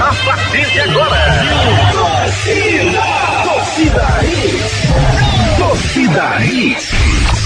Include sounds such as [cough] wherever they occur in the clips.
A partir de agora. Torcida. Torcida. Torcida Hits.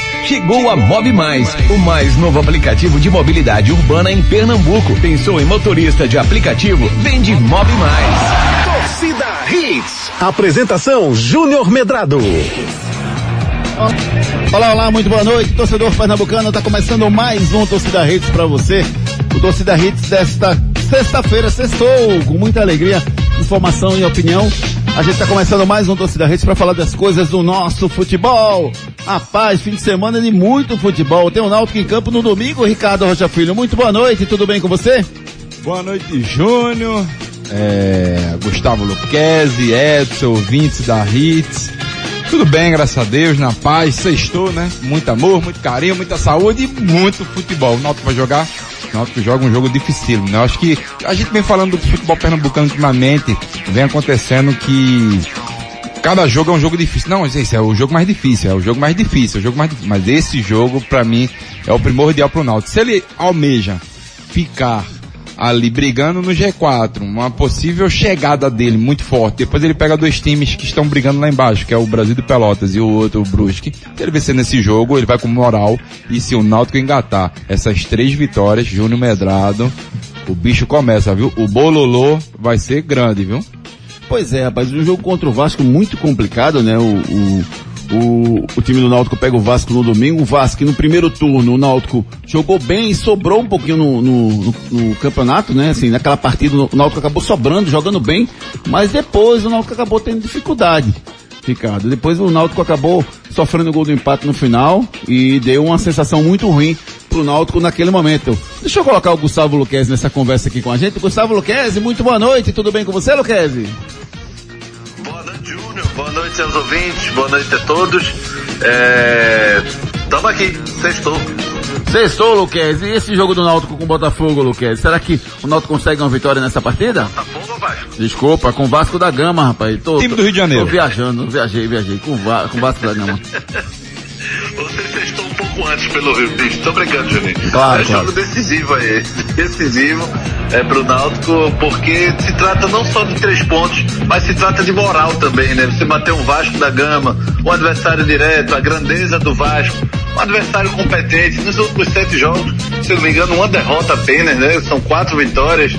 Chegou a Mob Mais, o mais novo aplicativo de mobilidade urbana em Pernambuco. Pensou em motorista de aplicativo? Vende Mob Mais. Torcida Hits. Apresentação Júnior Medrado. Olá, olá, muito boa noite, torcedor pernambucano. Tá começando mais um Torcida Hits para você. O Torcida Hits desta sexta-feira, sextou, com muita alegria, informação e opinião. A gente está começando mais um Torcida Hits para falar das coisas do nosso futebol. Rapaz, fim de semana de muito futebol. Tem o um Náutico em campo no domingo, Ricardo Rocha Filho. Muito boa noite, tudo bem com você? Boa noite, Júnior, é, Gustavo Luquezzi, Edson, ouvintes da Hits. Tudo bem, graças a Deus, na paz, sextou, né? Muito amor, muito carinho, muita saúde e muito futebol. O Náutico vai jogar o Náutico joga um jogo difícil, né? Eu acho que a gente vem falando do futebol pernambucano ultimamente, vem acontecendo que cada jogo é um jogo difícil. Não, esse é o jogo mais difícil, é o jogo mais difícil, é o jogo mais difícil. Mas esse jogo, para mim, é o primordial pro Náutico. Se ele almeja ficar ali brigando no G4, uma possível chegada dele muito forte. Depois ele pega dois times que estão brigando lá embaixo, que é o Brasil de Pelotas e o outro o Brusque. Se ele vencer nesse jogo, ele vai com moral. E se o Náutico engatar essas três vitórias, Júnior Medrado, o bicho começa, viu? O bololô vai ser grande, viu? Pois é, rapaz, um jogo contra o Vasco muito complicado, né? O, o, o, o time do Náutico pega o Vasco no domingo. O Vasco, no primeiro turno, o Náutico jogou bem e sobrou um pouquinho no, no, no, campeonato, né? Assim, naquela partida, o Náutico acabou sobrando, jogando bem, mas depois o Náutico acabou tendo dificuldade. Ricardo. Depois o Náutico acabou sofrendo o gol do empate no final e deu uma sensação muito ruim pro Náutico naquele momento. Deixa eu colocar o Gustavo Luquezzi nessa conversa aqui com a gente. Gustavo Luquezzi, muito boa noite, tudo bem com você, Luquezzi? Boa noite, seus ouvintes. Boa noite a todos. É... Tamo aqui, sextou. Sextou, Luquez. E esse jogo do Náutico com o Botafogo, Luquez? Será que o Náutico consegue uma vitória nessa partida? Botafogo ou Vasco? Desculpa, com o Vasco da Gama, rapaz. Tô, Time do Rio de Janeiro. Tô viajando, viajei, viajei. Com, Va com o Vasco da Gama. [laughs] Pouco antes pelo Rio Bicho. Tô brincando, Juninho. Claro, é claro. jogo decisivo aí. Decisivo é pro Náutico, porque se trata não só de três pontos, mas se trata de moral também, né? Você bater um Vasco da Gama, um adversário direto, a grandeza do Vasco, um adversário competente. Nos últimos sete jogos, se não me engano, uma derrota apenas, né? São quatro vitórias,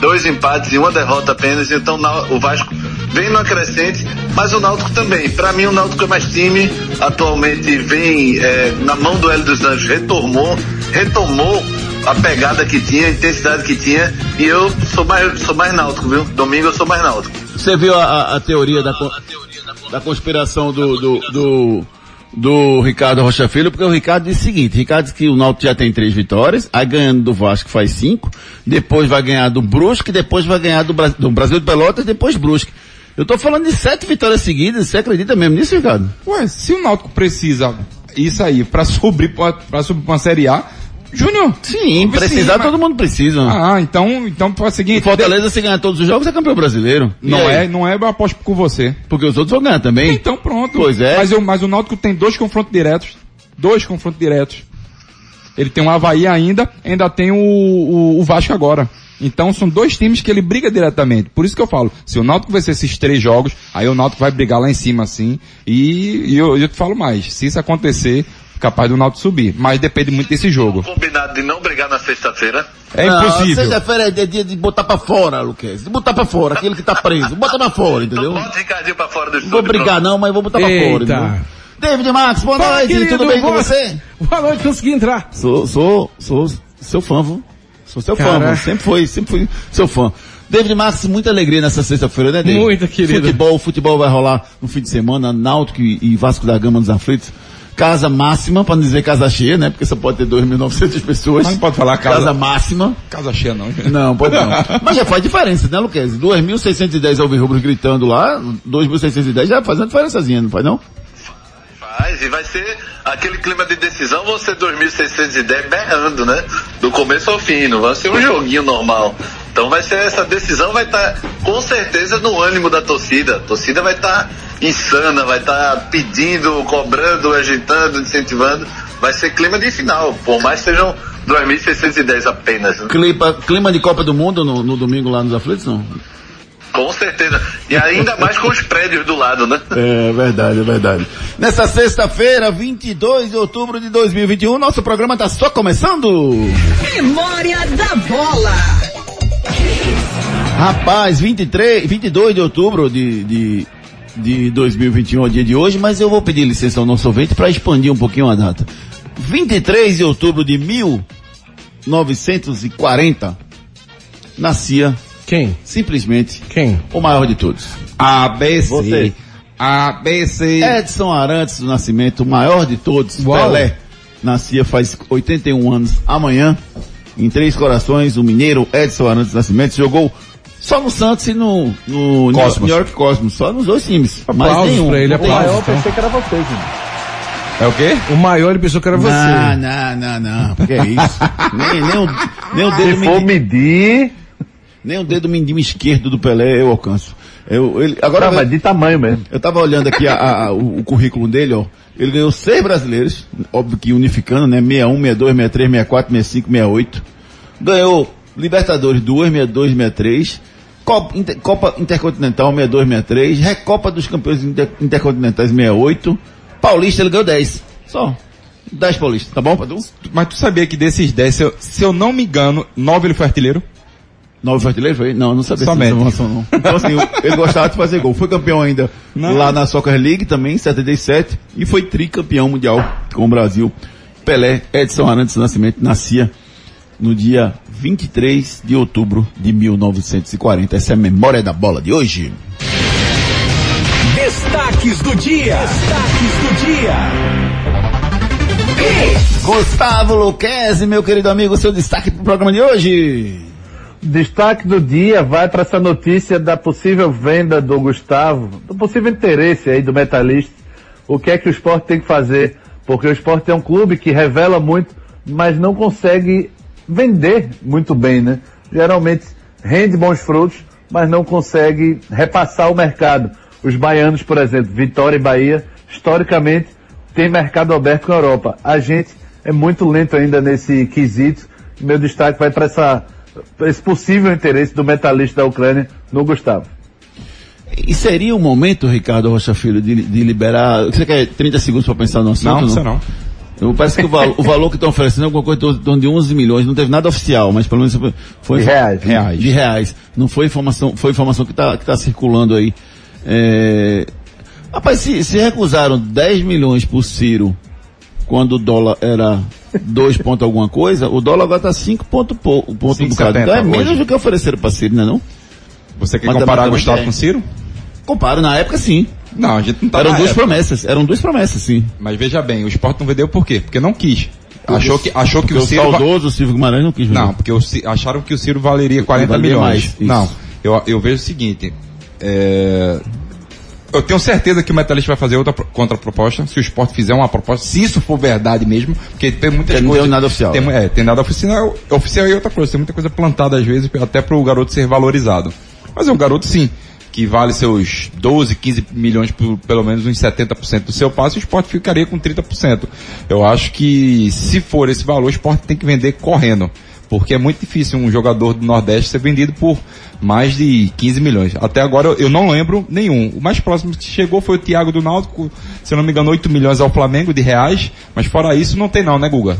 dois empates e uma derrota apenas. Então o Vasco vem no crescente, mas o Náutico também. Para mim, o Náutico é mais time. Atualmente vem é, na mão do Hélio dos Anjos, retomou, retomou a pegada que tinha, a intensidade que tinha. E eu sou mais, sou mais náutico, viu? Domingo eu sou mais náutico. Você viu a, a, a teoria da, da conspiração do, do, do, do Ricardo Rocha Filho, porque o Ricardo disse o seguinte, Ricardo disse que o Náutico já tem três vitórias, aí ganhando do Vasco faz cinco, depois vai ganhar do Brusque, depois vai ganhar do, do Brasil de Pelotas, depois Brusque. Eu tô falando de sete vitórias seguidas, você acredita mesmo nisso, Ricardo? Ué, se o Náutico precisa isso aí pra [laughs] subir pra subir pra uma Série A, Júnior. Sim, precisar mas- todo mundo precisa. Ah, então, então pode seguir. E Fortaleza, se ganhar todos os jogos, é campeão brasileiro. E Não aí? é, não é, eu aposto com você. Porque os outros vão ganhar também. Então pronto. Pois é. Mas, eu, mas o Náutico tem dois confrontos diretos. Dois confrontos diretos. Ele tem o Havaí ainda, ainda tem o, o, o Vasco agora. Então são dois times que ele briga diretamente. Por isso que eu falo, se o Náutico vencer esses três jogos, aí o Náutico vai brigar lá em cima assim. E, e eu, eu te falo mais, se isso acontecer, capaz do Náutico subir. Mas depende muito desse jogo. Combinado de não brigar na sexta-feira. É Não, impossível. Sexta-feira é dia de botar pra fora, Luquez. De botar pra fora, aquele que tá preso. Bota pra fora, entendeu? Bota o Ricardinho pra fora do Não estúdio. vou brigar não, mas vou botar pra Eita. fora, entendeu? David Max, boa Fala, noite, querido, tudo bem com boa- você? Boa noite, consegui entrar. Sou, sou, sou seu fã, viu? Sou seu fã, Cara. viu? sempre foi, sempre fui seu fã. David Max, muita alegria nessa sexta-feira, né, David? Muita, querido. Futebol, futebol vai rolar no fim de semana, Náutico e, e Vasco da Gama nos aflitos. Casa máxima, pra não dizer casa cheia, né? Porque só pode ter 2.900 pessoas. Mas não pode falar casa- Casa máxima. Casa cheia não. Não, pode não. [laughs] Mas já faz diferença, né, Luquez? 2.610 alvirrubros gritando lá, 2.610 já faz uma diferençazinha, não faz não? Faz, e vai ser aquele clima de decisão, você 2.610 berrando, né? Do começo ao fim, não vai ser um joguinho normal. Então vai ser essa decisão, vai estar com certeza no ânimo da torcida. A torcida vai estar insana, vai estar pedindo, cobrando, agitando, incentivando. Vai ser clima de final, por mais que sejam 2.610 apenas. né? Clima, clima de Copa do Mundo no, no domingo lá nos aflitos, não? Com certeza. E ainda mais com os prédios do lado, né? É verdade, é verdade. Nessa sexta-feira, 22 de outubro de 2021, nosso programa tá só começando. Memória da bola. Rapaz, 23, 22 de outubro de, de, de 2021 é o dia de hoje, mas eu vou pedir licença ao nosso ouvinte para expandir um pouquinho a data. 23 de outubro de 1940, nascia Quem? simplesmente Quem? o maior de todos. ABC. Você. ABC. Edson Arantes do Nascimento, o maior de todos, Uau. Pelé, nascia faz 81 anos amanhã, em Três Corações, o mineiro Edson Arantes do Nascimento jogou só no Santos e no, no Cosmos. New York Cosmos, só nos dois times. mas Aplausos nenhum. pra ele, não tem- aplausos. pensei que era você, gente. É o quê? O maior ele pensou que era Não, você. não, não, não, que é isso? [laughs] nem, nem, o, nem o dedo Se for medir, nem o dedo mindinho esquerdo do Pelé eu alcanço. Eu, ele, agora, não, mas de tamanho mesmo. Eu tava olhando aqui a- a- o, o currículo dele, ó. Ele ganhou seis brasileiros, óbvio que unificando, né? 61, 62, 63, 64, 65, 68. Ganhou Libertadores 2, 62, 63. Copa, Inter- Copa Intercontinental 62, 63. Recopa dos Campeões Inter- Intercontinentais 68. Paulista ele ganhou 10. Só. 10 paulistas, tá bom, Padu? Mas tu sabia que desses 10, se eu, se eu não me engano, 9 ele foi artilheiro? Nove artilheiros foi? Não, não sabia Somente. dessa informação não. Então assim, ele gostava de fazer gol. Foi campeão ainda Não. lá na Soccer League também, em 77, e foi tricampeão mundial com o Brasil. Pelé, Edson Arantes do Nascimento, nascia no dia 23 de outubro de 1940. Essa é a memória da bola de hoje. Destaques do dia. Destaques do dia. Gustavo Luquezzi, meu querido amigo, seu destaque pro programa de hoje. Destaque do dia vai para essa notícia da possível venda do Gustavo, do possível interesse aí do Metalista. O que é que o esporte tem que fazer? Porque o esporte é um clube que revela muito, mas não consegue vender muito bem, né? Geralmente rende bons frutos, mas não consegue repassar o mercado. Os baianos, por exemplo, Vitória e Bahia, historicamente, tem mercado aberto com a Europa. A gente é muito lento ainda nesse quesito. Meu destaque vai para essa esse possível interesse do metalista da Ucrânia no Gustavo. E seria o momento, Ricardo Rocha Filho, de, de liberar. Você quer 30 segundos para pensar no assunto? Não, você não. Eu, parece que o, valo- o valor que estão oferecendo é alguma coisa em torno de 11 milhões, não teve nada oficial, mas pelo menos foi, foi De reais. reais. De reais. Não foi informação, foi informação que está que tá circulando aí. É... Rapaz, se, se recusaram 10 milhões por Ciro quando o dólar era 2 ponto alguma coisa, o dólar agora está 5 ponto, pou- ponto um bocado. 5,70 Então é menos hoje. do que ofereceram para Ciro, não é não? Você quer Mas comparar Gustavo com é. Ciro? Comparo, na época sim. Não, a gente não tá eram duas época. promessas, eram duas promessas, sim. Mas veja bem, o esporte não vendeu por quê? Porque não quis. Achou que, achou que Porque o o Ciro... va- saudoso Silvio Guimarães não quis jogar. Não, porque o Ci- acharam que o Ciro valeria 40 Valeria milhões. mais, não, eu, eu vejo o seguinte, é, eu tenho certeza que o Metalist vai fazer outra pro- contraproposta, se o esporte fizer uma proposta, se isso for verdade mesmo, porque tem muitas Tem- não coisas... deu nada oficial, Tem, né? é, tem nada oficial, oficial e outra coisa, tem muita coisa plantada às vezes, até para o garoto ser valorizado. Mas é um garoto sim, que vale seus 12, 15 milhões por pelo menos uns 70% do seu passe, o esporte ficaria com 30%. Eu acho que se for esse valor, o esporte tem que vender correndo. Porque é muito difícil um jogador do Nordeste ser vendido por mais de 15 milhões. Até agora eu não lembro nenhum. O mais próximo que chegou foi o Thiago do Náutico, se não me engano, 8 milhões ao Flamengo de reais, mas fora isso não tem não, né, Guga?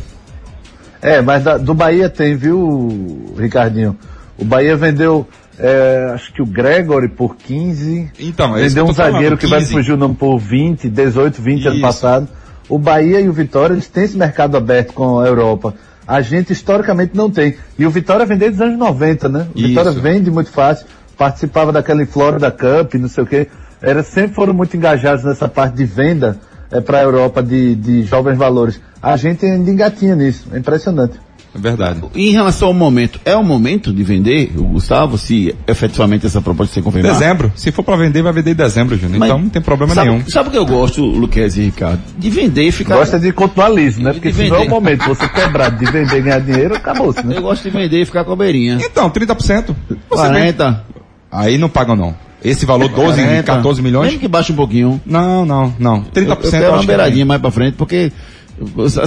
É, mas da- do Bahia tem, viu, Ricardinho? O Bahia vendeu, é, acho que o Gregory por 15. Então, é vendeu um falando, zagueiro que vai 15. fugir o nome por 20, 18, 20 ano Isso. passado. O Bahia e o Vitória, eles têm esse mercado aberto com a Europa. A gente historicamente não tem. E o Vitória vendeu dos anos 90, né? O Isso. Vitória vende muito fácil, participava daquela Florida Cup, não sei o quê. Era, sempre foram muito engajados nessa parte de venda é, para a Europa de, de jovens valores. A gente ainda engatinha nisso, é impressionante. É verdade. Em relação ao momento, é o momento de vender, o Gustavo, se efetivamente essa proposta ser confirmada? Dezembro. Se for pra vender, vai vender em dezembro, Júnior. Mas Então não tem problema sabe, nenhum. Sabe o que eu gosto, Luquez e Ricardo? De vender e ficar... Gosta de continuar liso, né? Porque se não é o momento de você quebrado de vender e ganhar dinheiro, acabou-se, né? Eu gosto de vender e ficar com a beirinha. Então, 30%. Você vende. 40, Aí não pagam não. Esse valor 12, 40. 14 milhões? Mesmo que baixe um pouquinho. Não, não, não. 30% Eu, eu quero eu uma acho que beiradinha mais pra frente, porque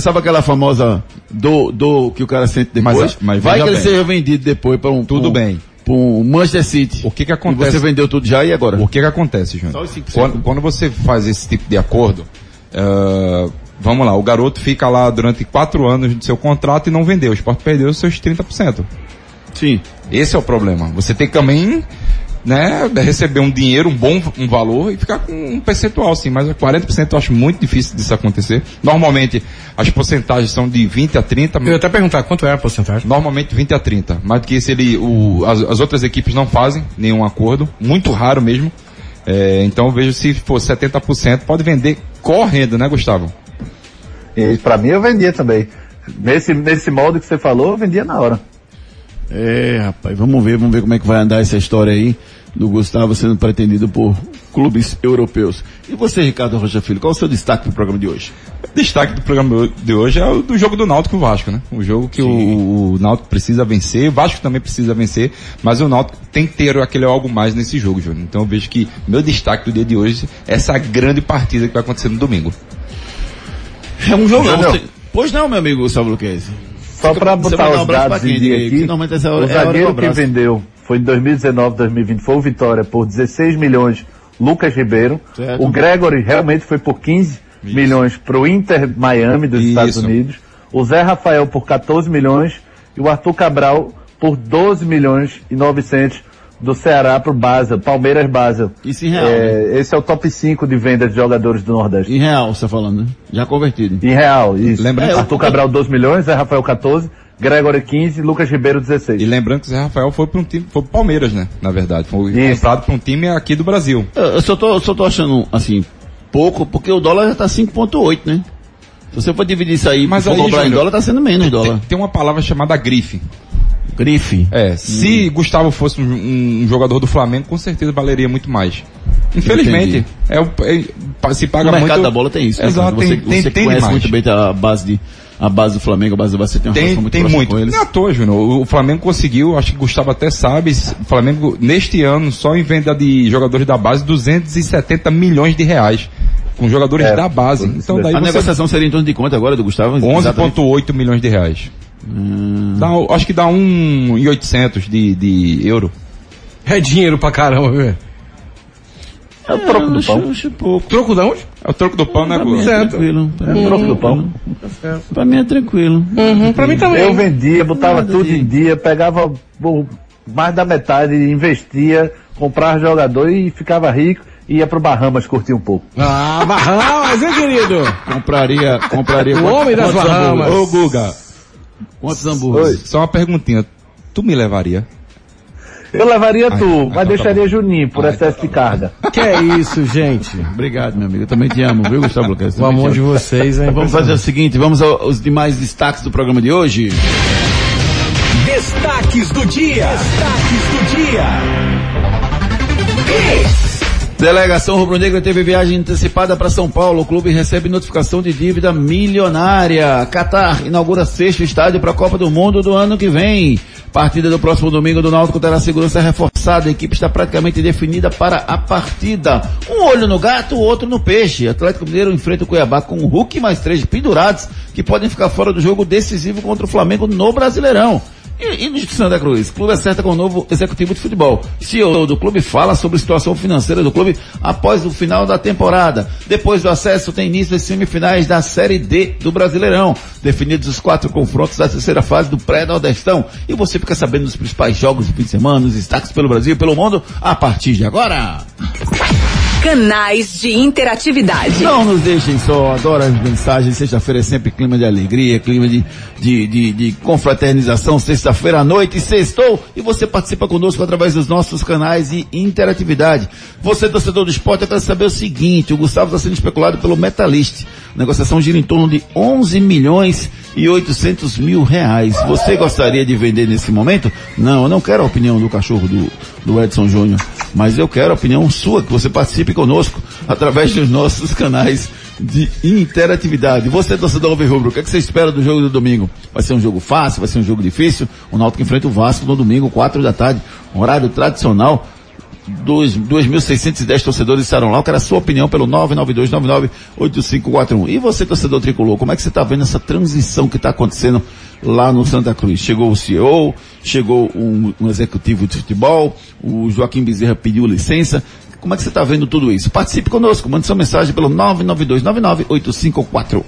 sabe aquela famosa do, do que o cara sente depois? Mas- mas Vai que ele bem. seja vendido depois para um Tudo um- bem. pra um Manchester City. O que que E acontece? você vendeu tudo já e agora? O que que acontece, Júnior? Só os 5%. Quando, quando você faz esse tipo de acordo, eh, vamos lá, o garoto fica lá durante quatro anos do seu contrato e não vendeu. O esporte perdeu os seus 30%. Sim. Esse é o problema. Você tem que também, né, receber um dinheiro, um bom um valor e ficar com um percentual, sim. Mas 40% eu acho muito difícil disso acontecer. Normalmente, as porcentagens são de 20 a 30. Eu ia até perguntar quanto é a porcentagem. Normalmente 20 a 30. Mais do que isso, ele, o, as, as outras equipes não fazem nenhum acordo. Muito raro mesmo. É, então eu vejo se for 70%, pode vender correndo, né, Gustavo? E pra mim eu vendia também. Nesse, nesse molde que você falou, eu vendia na hora. É, rapaz, vamos ver, vamos ver como é que vai andar essa história aí do Gustavo sendo pretendido por clubes europeus. E você, Ricardo Rocha Filho, qual é o seu destaque do programa de hoje? O destaque do programa de hoje é o do jogo do Náutico e o Vasco, né? O jogo que o, o Náutico precisa vencer, o Vasco também precisa vencer, mas o Náutico tem que ter aquele algo mais nesse jogo, Júnior. Então eu vejo que meu destaque do dia de hoje é essa grande partida que vai acontecer no domingo. É um. Júnior. Você- Pois não, meu amigo Gustavo Luquezzi. Só para botar um os abraço dados em dia aqui, que é o é do zagueiro que vendeu foi em 2019, 2020, foi o Vitória por 16 milhões, Lucas Ribeiro. Certo. O Gregory realmente foi por 15 milhões para o Inter Miami dos Isso. Estados Unidos. O Zé Rafael por 14 milhões e o Arthur Cabral por 12 milhões e 900 do Ceará para o Basel, Palmeiras Basel. Isso em real, É, Esse é o top 5 de venda de jogadores do Nordeste. Em real, você tá falando, né? Já convertido. Em real, isso. Lembra- É, Arthur Cabral 12 milhões, Zé Rafael 14, Gregory 15, Lucas Ribeiro 16. E lembrando que o Zé Rafael foi para um time, foi pro Palmeiras, né? Na verdade, foi Isso. comprado para um time aqui do Brasil. Eu, eu só tô, só tô achando, assim, pouco, porque o dólar já tá 5.8, né? Se você for dividir isso aí, Mas for aí, comprar em dólar, tá sendo menos dólar. Tem, tem uma palavra chamada grife. Grife. É, se Gustavo fosse um, um jogador do Flamengo, com certeza valeria muito mais. Infelizmente, é, o- é- se paga muito. mercado da bola tem isso. né, Exato, tem, você tem, você tem conhece demais. muito bem a base, de, a base do Flamengo, a base do você tem uma relação Tem, muito tem próxima muito. com eles. Não é à toa, Júnior. O o Flamengo conseguiu, acho que o Gustavo até sabe, o Flamengo, neste ano, só em venda de jogadores da base, 270 milhões de reais. Com jogadores É, da base. Então daí a você... negociação seria em torno de quanto agora do Gustavo? Exatamente. 11,8 milhões de reais. Dá, acho que dá 1,800 de, de euro. É dinheiro pra caramba, viu? É o troco do pão. acho pouco. Troco da onde? É o troco do pão, né, Pra mim Gu? é Certo. tranquilo. Pra É mim o troco do pão. Pra mim é tranquilo. Uhum, pra mim também. Eu vendia, botava Nada tudo de- em dia, pegava o- mais da metade, investia, comprava jogador e ficava rico e ia pro Bahamas curtir um pouco. Ah, Bahamas, hein, querido? Compraria, compraria. O homem das Bahamas. Ô, Guga, Quantos hambúrgueres? só uma perguntinha. Tu me levaria? Eu levaria Ai, tu, ai, mas então tá deixaria bom. Juninho por Ai, excesso de carga. Que é isso, gente? Obrigado, meu amigo. Eu também te amo, viu, Gustavo Lucas? O amor de vocês, hein? Vamos fazer o seguinte, vamos aos demais destaques do programa de hoje. Destaques do dia. Destaques do dia. Delegação Rubro-Negra teve viagem antecipada para São Paulo. O clube recebe notificação de dívida milionária. Qatar inaugura sexto estádio para a Copa do Mundo do ano que vem. Partida do próximo domingo do Náutico terá segurança reforçada. A equipe está praticamente definida para a partida. Um olho no gato, outro no peixe. Atlético Mineiro enfrenta o Cuiabá com o Hulk mais três pendurados que podem ficar fora do jogo decisivo contra o Flamengo no Brasileirão. E, e no Santa Cruz, clube acerta com o novo executivo de futebol. CEO do clube fala sobre a situação financeira do clube após o final da temporada. Depois do acesso, tem início as semifinais da Série D do Brasileirão. Definidos os quatro confrontos da terceira fase do pré-nordestão. E você fica sabendo dos principais jogos do fim de semana, os destaques pelo Brasil e pelo mundo, a partir de agora. Canais de interatividade. Não nos deixem só, adoro as mensagens. Sexta-feira é sempre clima de alegria, clima de, de, de, de confraternização. Sexta-feira à noite, sextou, e você participa conosco através dos nossos canais de interatividade. Você, torcedor do esporte, eu quero saber o seguinte: o Gustavo está sendo especulado pelo Metalist. A negociação gira em torno de 11 milhões e 800 mil reais. Você gostaria de vender nesse momento? Não, eu não quero a opinião do cachorro do, do Edson Júnior, mas eu quero a opinião sua, que você participe conosco através dos nossos canais de interatividade. Você, torcedor Alvirrubro, o que, é que você espera do jogo do domingo? Vai ser um jogo fácil? Vai ser um jogo difícil? O Náutico enfrenta o Vasco no domingo, 4 da tarde, horário tradicional. 2.610 torcedores estarão lá. Eu quero a sua opinião pelo 992998541. E você, torcedor tricolor, como é que você está vendo essa transição que está acontecendo lá no Santa Cruz? Chegou o CEO, chegou um, um executivo de futebol, o Joaquim Bezerra pediu licença. Como é que você está vendo tudo isso? Participe conosco, mande sua mensagem pelo 992998541.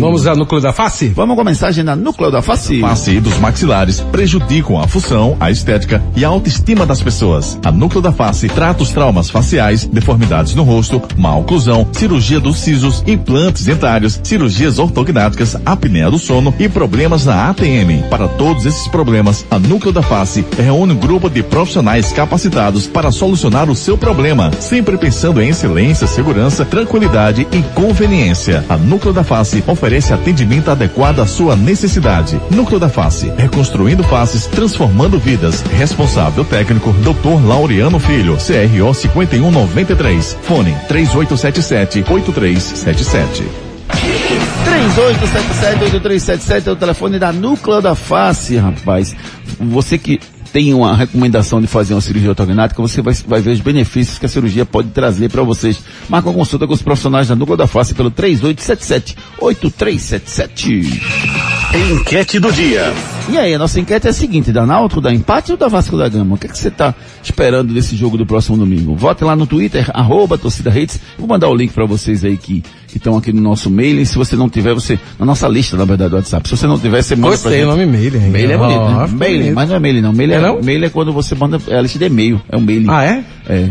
Vamos ao núcleo da face? Vamos com a mensagem na núcleo da face. Face e dos maxilares prejudicam a função, a estética e a autoestima das pessoas. A núcleo da face trata os traumas faciais, deformidades no rosto, má oclusão, cirurgia dos sisos, implantes dentários, cirurgias ortognáticas, apneia do sono e problemas na ATM. Para todos esses problemas, a núcleo da face reúne um grupo de profissionais capacitados para solucionar o seu problema, sempre pensando em excelência, segurança, tranquilidade e conveniência. A Núcleo da Face oferece atendimento adequado à sua necessidade. Núcleo da Face, reconstruindo faces, transformando vidas. Responsável técnico, Dr. Laureano Filho, CRO 5193. Fone 3877-8377. 3877-8377 é o telefone da Núcleo da Face, rapaz. Você que tem uma recomendação de fazer uma cirurgia ortognática, você vai, vai ver os benefícios que a cirurgia pode trazer para vocês. Marca uma consulta com os profissionais da Núcleo da Face pelo 3877-8377. Enquete do dia. E aí, a nossa enquete é a seguinte, da Náutico, da Empate ou da Vasco da Gama? O que, é que você está esperando desse jogo do próximo domingo? Vote lá no Twitter, arroba torcida Redes. Vou mandar o link para vocês aí que estão aqui no nosso mail. E se você não tiver, você, na nossa lista, na verdade, do WhatsApp. Se você não tiver, você manda Gostei o nome mail, hein? Mail é bonito, né? ficou Mail, bonito. mas não é mail não. Mail é, É não? mail é quando você manda, é a lista de e-mail. É um mailing. Ah, é? É.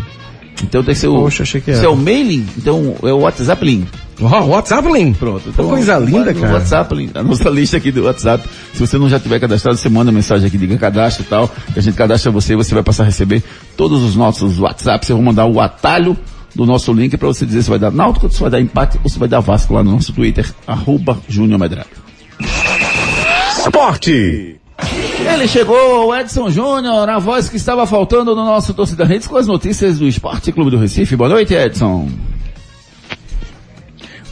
Então tem que ser o... Poxa, achei que Se era. é o mailing, então é o WhatsApp link. Ó, WhatsApp, Link. Pronto. Pô, coisa linda, cara. WhatsApp, link, a nossa [laughs] lista aqui do WhatsApp. Se você não já tiver cadastrado, você manda mensagem aqui, diga cadastro e tal. Que a gente cadastra você e você vai passar a receber todos os nossos WhatsApps. Eu vou mandar o atalho do nosso link para você dizer se vai dar Náutico, se vai dar empate ou se vai dar Vasco lá no nosso Twitter, arroba Júnior Medrado. Esporte. Ele chegou, o Edson Júnior, a voz que estava faltando no nosso Torcida Redes com as notícias do Esporte Clube do Recife. Boa noite, Edson.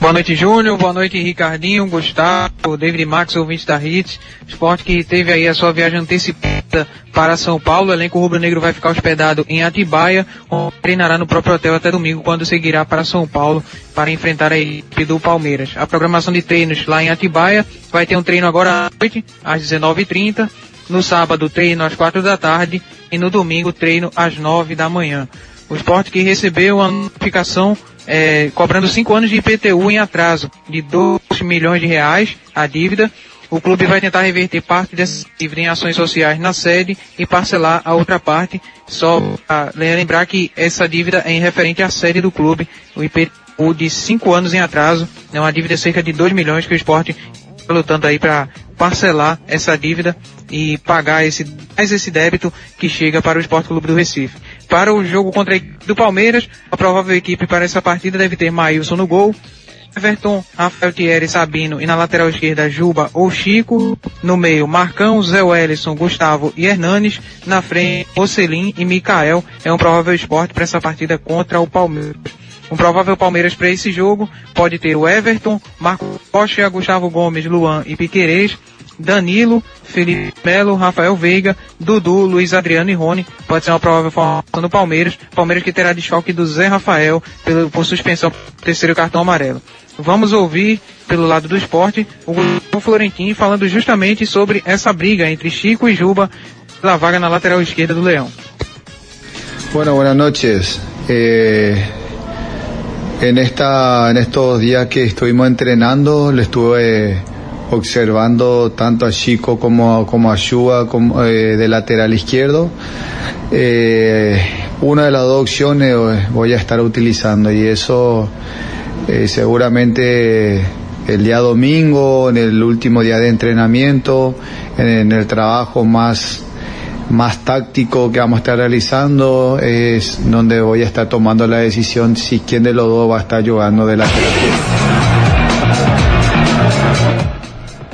Boa noite, Júnior. Boa noite, Ricardinho, Gustavo, David Max, ouvinte da Hits. Esporte que teve aí a sua viagem antecipada para São Paulo. O elenco rubro-negro vai ficar hospedado em Atibaia, onde treinará no próprio hotel até domingo, quando seguirá para São Paulo para enfrentar a equipe do Palmeiras. A programação de treinos lá em Atibaia vai ter um treino agora à noite, às 19h30. No sábado, treino às 4 da tarde. E no domingo, treino às 9 da manhã. O esporte que recebeu a notificação é, cobrando cinco anos de IPTU em atraso de 2 milhões de reais a dívida. O clube vai tentar reverter parte dessa dívida em ações sociais na sede e parcelar a outra parte. Só lembrar que essa dívida é em referente à sede do clube, o IPTU de cinco anos em atraso, é uma dívida de cerca de 2 milhões que o esporte está lutando aí para parcelar essa dívida e pagar esse, mais esse débito que chega para o Esporte Clube do Recife. Para o jogo contra a equipe do Palmeiras, a provável equipe para essa partida deve ter Maílson no gol, Everton, Rafael Thierry, Sabino e na lateral esquerda Juba ou Chico. No meio, Marcão, Zé Wellison, Gustavo e Hernanes. Na frente, Ocelin e Mikael. É um provável esporte para essa partida contra o Palmeiras. Um provável Palmeiras para esse jogo pode ter o Everton, Marco Rocha, Gustavo Gomes, Luan e Piquerez. Danilo, Felipe Melo, Rafael Veiga, Dudu, Luiz Adriano e Rony. Pode ser uma provável formação do Palmeiras. Palmeiras que terá desfalque do Zé Rafael pelo, por suspensão do terceiro cartão amarelo. Vamos ouvir, pelo lado do esporte, o o Florentino falando justamente sobre essa briga entre Chico e Juba pela vaga na lateral esquerda do Leão. Bueno, buenas noches. Eh, en, esta, en estos días que estuvimos entrenando, le estuve observando tanto a Chico como, como a Yuba como, eh, de lateral izquierdo. Eh, una de las dos opciones eh, voy a estar utilizando y eso seguramente el día domingo, en el último día de entrenamiento, en, el trabajo más más táctico que vamos a estar realizando es donde voy a estar tomando la decisión si quién de los dos va a estar jugando de lateral.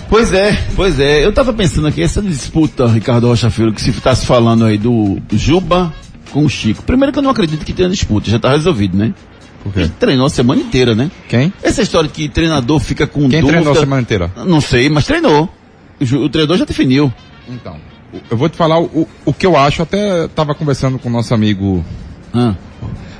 Pois é, pois é. Eu tava pensando aqui, essa disputa, Ricardo Rocha Filho, que se tá se falando aí do Juba com o Chico. Primeiro que eu não acredito que tenha disputa, já tá resolvido, né? Por quê? Ele treinou a semana inteira, né? Quem? Essa história que treinador fica com Quem dúvida... treinou a semana inteira? Não sei, mas treinou. O, o treinador já definiu. Então, eu vou te falar o, o que eu acho, até tava conversando com o nosso amigo Ah.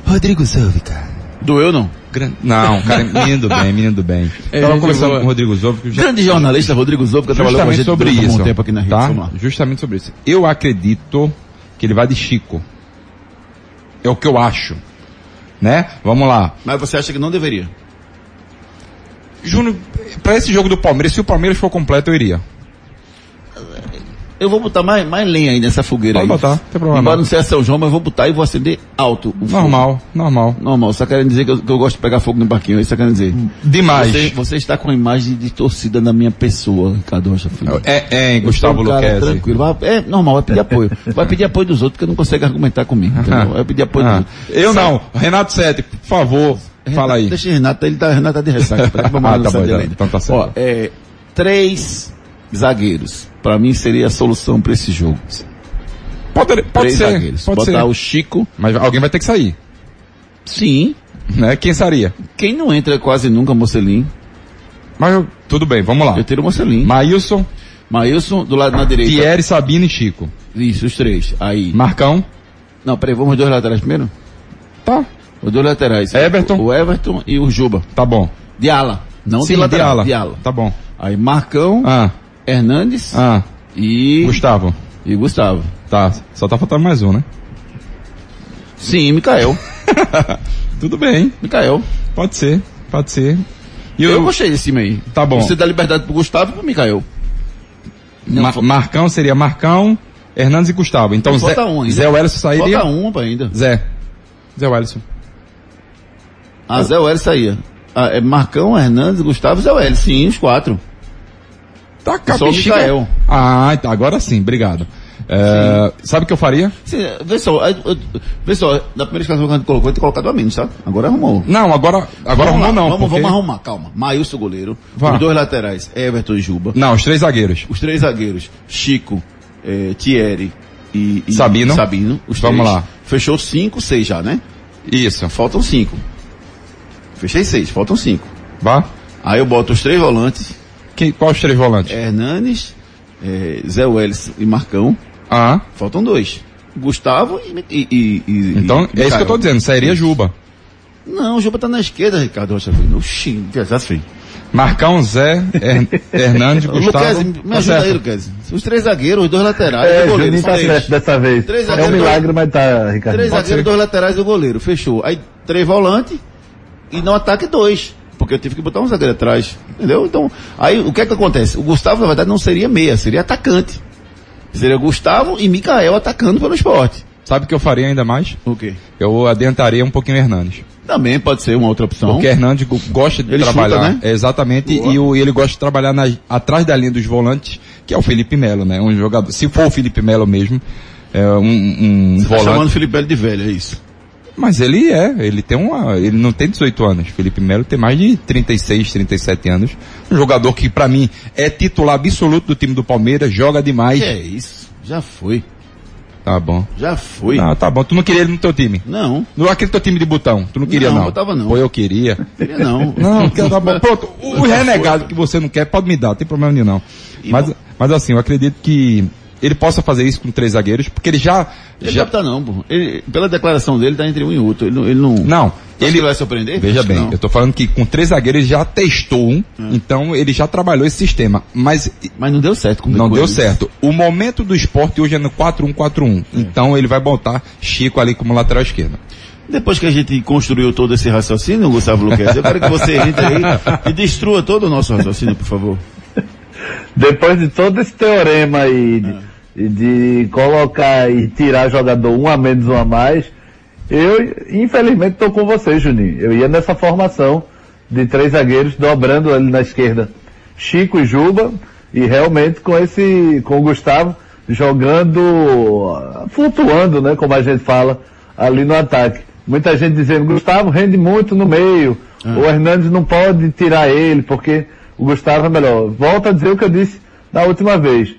Rodrigo Zóvica. Doeu não? Gran... Não, cara, menino do bem, [laughs] menino do bem. É, tava conversando boa. com o Rodrigo Zóvica. já- Grande jornalista Rodrigo Zouco, que trabalhou com a gente sobre um isso. bom tempo aqui na rede. tá? Justamente sobre isso. Eu acredito que ele vai de Chico. É o que eu acho. Né? Vamos lá. Mas você acha que não deveria? Júnior, pra esse jogo do Palmeiras, se o Palmeiras for completo, eu iria. Eu vou botar mais, mais lenha aí nessa fogueira Pode aí. botar, não tem problema Embora não. seja São João, mas eu vou botar e vou acender alto. o fogo. Normal, normal. Normal, só querendo dizer que eu, que eu gosto de pegar fogo no barquinho, é isso que eu quero dizer. Demais. Você, você está com a imagem de torcida na minha pessoa, Ricardo Rocha Filho. É, é, Gustavo um Luquezzi. tranquilo. Vai- É normal, vai pedir apoio. Vai pedir apoio dos outros, porque não consegue argumentar comigo. entendeu? Vai pedir apoio Ah, dos outros. eu não. Renato Sete, por favor, fala aí. Deixa o Renato, ele tá, Renato tá de ressaca. [laughs] Vamos Ah, lá, tá bom, então. Então tá certo. Ó, é, três zagueiros. Pra mim seria a solução pra esse jogo. Pode, pode três ser, zagueiros. pode Botar ser. o Chico. Mas alguém vai ter que sair. Sim. Né? Quem seria? Quem não entra quase nunca, Mocelin. Mas eu- tudo bem, vamos lá. Eu teria o Mocelin. Maílson, Maílson do lado na direita. Thierry, Sabino e Chico. Isso, os três. Aí. Marcão. Não, peraí, vamos os dois laterais primeiro? Tá. Os dois laterais. Everton. O Everton e o Juba. Tá bom. De ala. Não Sim, de lateral. de ala. De ala. Tá bom. Aí Marcão, Ah, Hernandes ah. e... Gustavo. E Gustavo. Tá, só tá faltando mais um, né? Sim, Mikael. [laughs] Tudo bem. Mikael. Pode ser, pode ser. E Eu, o- gostei desse time aí. Tá bom. Você dá liberdade pro Gustavo e pro Mikael. Não, Marcão seria Marcão, Hernandes e Gustavo. Então Zé, um. Zé Wellison sairia. Falta um ainda. Zé. Zé Wellison. Ah, Zé Welles saía. Ah, é Marcão, Hernandes, Gustavo e Zé Welles. Sim, os quatro. Tá o caprichando. Mikael. Ah, tá, agora sim, obrigado. É, sabe o que eu faria? Sim, vê só, aí, eu- vê só, na primeira escalação que a gente colocou, ele tinha colocado a menos, sabe? Agora arrumou. Não, agora, agora arrumou lá, não. Vamos, porque- vamos arrumar, calma. Maílson goleiro. Vá. Os dois laterais, Everton e Juba. Não, os três zagueiros. Os três zagueiros, Chico, eh, Thierry e, e Sabino. Sabino. Os Vamos três. lá. Fechou cinco, seis já, né? Isso. Faltam cinco. Fechei seis, faltam cinco. Vá. Aí eu boto os três volantes, Quem, qual os três volantes? Hernanes, eh, Zé Welles e Marcão. Ah, Faltam dois. Gustavo e... e, e- e- então e é isso que eu tô dizendo, sairia Juba. Não, o Juba tá na esquerda, Ricardo Rocha Filho. Oxi, já sei. Marcão, Zé, Her, [laughs] Hernandes, Gustavo. Luquezzi, me Tá ajuda certo. aí, Luquezzi. Os três zagueiros, os dois laterais, É, o goleiro. Juninho tá três. certo dessa vez. Três é um milagre, mas tá, Ricardo. Três Pode zagueiros, ser. dois laterais e o goleiro. Fechou. Aí três volantes e no ataque dois. Porque eu tive que botar um zagueiro atrás. Entendeu? Então, aí o que é que acontece? O Gustavo, na verdade, não seria meia, seria atacante. Seria Gustavo e Mikael atacando pelo esporte. Sabe o que eu faria ainda mais? O quê? Eu adiantaria um pouquinho o Hernandes. Também pode ser uma outra opção. Porque Hernandes go- gosta de Ele trabalhar. chuta, né? É, exatamente, e o- e ele gosta de trabalhar na- atrás da linha dos volantes, que é o Felipe Melo, né? Um jogador, se for o Felipe Melo mesmo, é um, um Você tá volante. chamando o Felipe Melo de velho, é isso? Mas ele é, ele tem uma, ele não tem 18 anos. Felipe Melo tem mais de 36, 37 anos. Um jogador que pra mim é titular absoluto do time do Palmeiras, joga demais. Que é isso? Já foi. Tá bom. Já foi. Ah, tá bom. Tu não queria ele no teu time? Não. Não aquele teu time de botão. Tu não queria Não, não? botava não. Pô, eu queria. [laughs] Queria não. Não, tá bom. Pronto, o, [laughs] o renegado que você não quer, pode me dar, não tem problema nenhum não. Mas, mas assim, eu acredito que ele possa fazer isso com três zagueiros, porque ele já. Ele já tá não, pô. Ele, pela declaração dele, tá entre um e outro. Ele, não- ele não. Não, ele ele vai surpreender? Veja bem, eu tô falando que com três zagueiros ele já testou um, então ele já trabalhou esse sistema, mas Mas não deu certo com não deu ele. certo. O momento do esporte hoje é no 4-1-4-1, então ele vai botar Chico ali como lateral esquerdo. Depois que a gente construiu todo esse raciocínio, Gustavo Luquez, eu quero que você entre aí [laughs] e destrua todo o nosso raciocínio, por favor. Depois de todo esse teorema aí de, de colocar e tirar jogador um a menos, um a mais, eu infelizmente estou com você, Juninho. Eu ia nessa formação de três zagueiros dobrando ali na esquerda. Chico e Juba, e realmente com esse, com o Gustavo jogando, ah, flutuando, né, como a gente fala, ali no ataque. Muita gente dizendo, Gustavo rende muito no meio, o Hernandes não pode tirar ele, porque o Gustavo é melhor. Volto a dizer o que eu disse da última vez.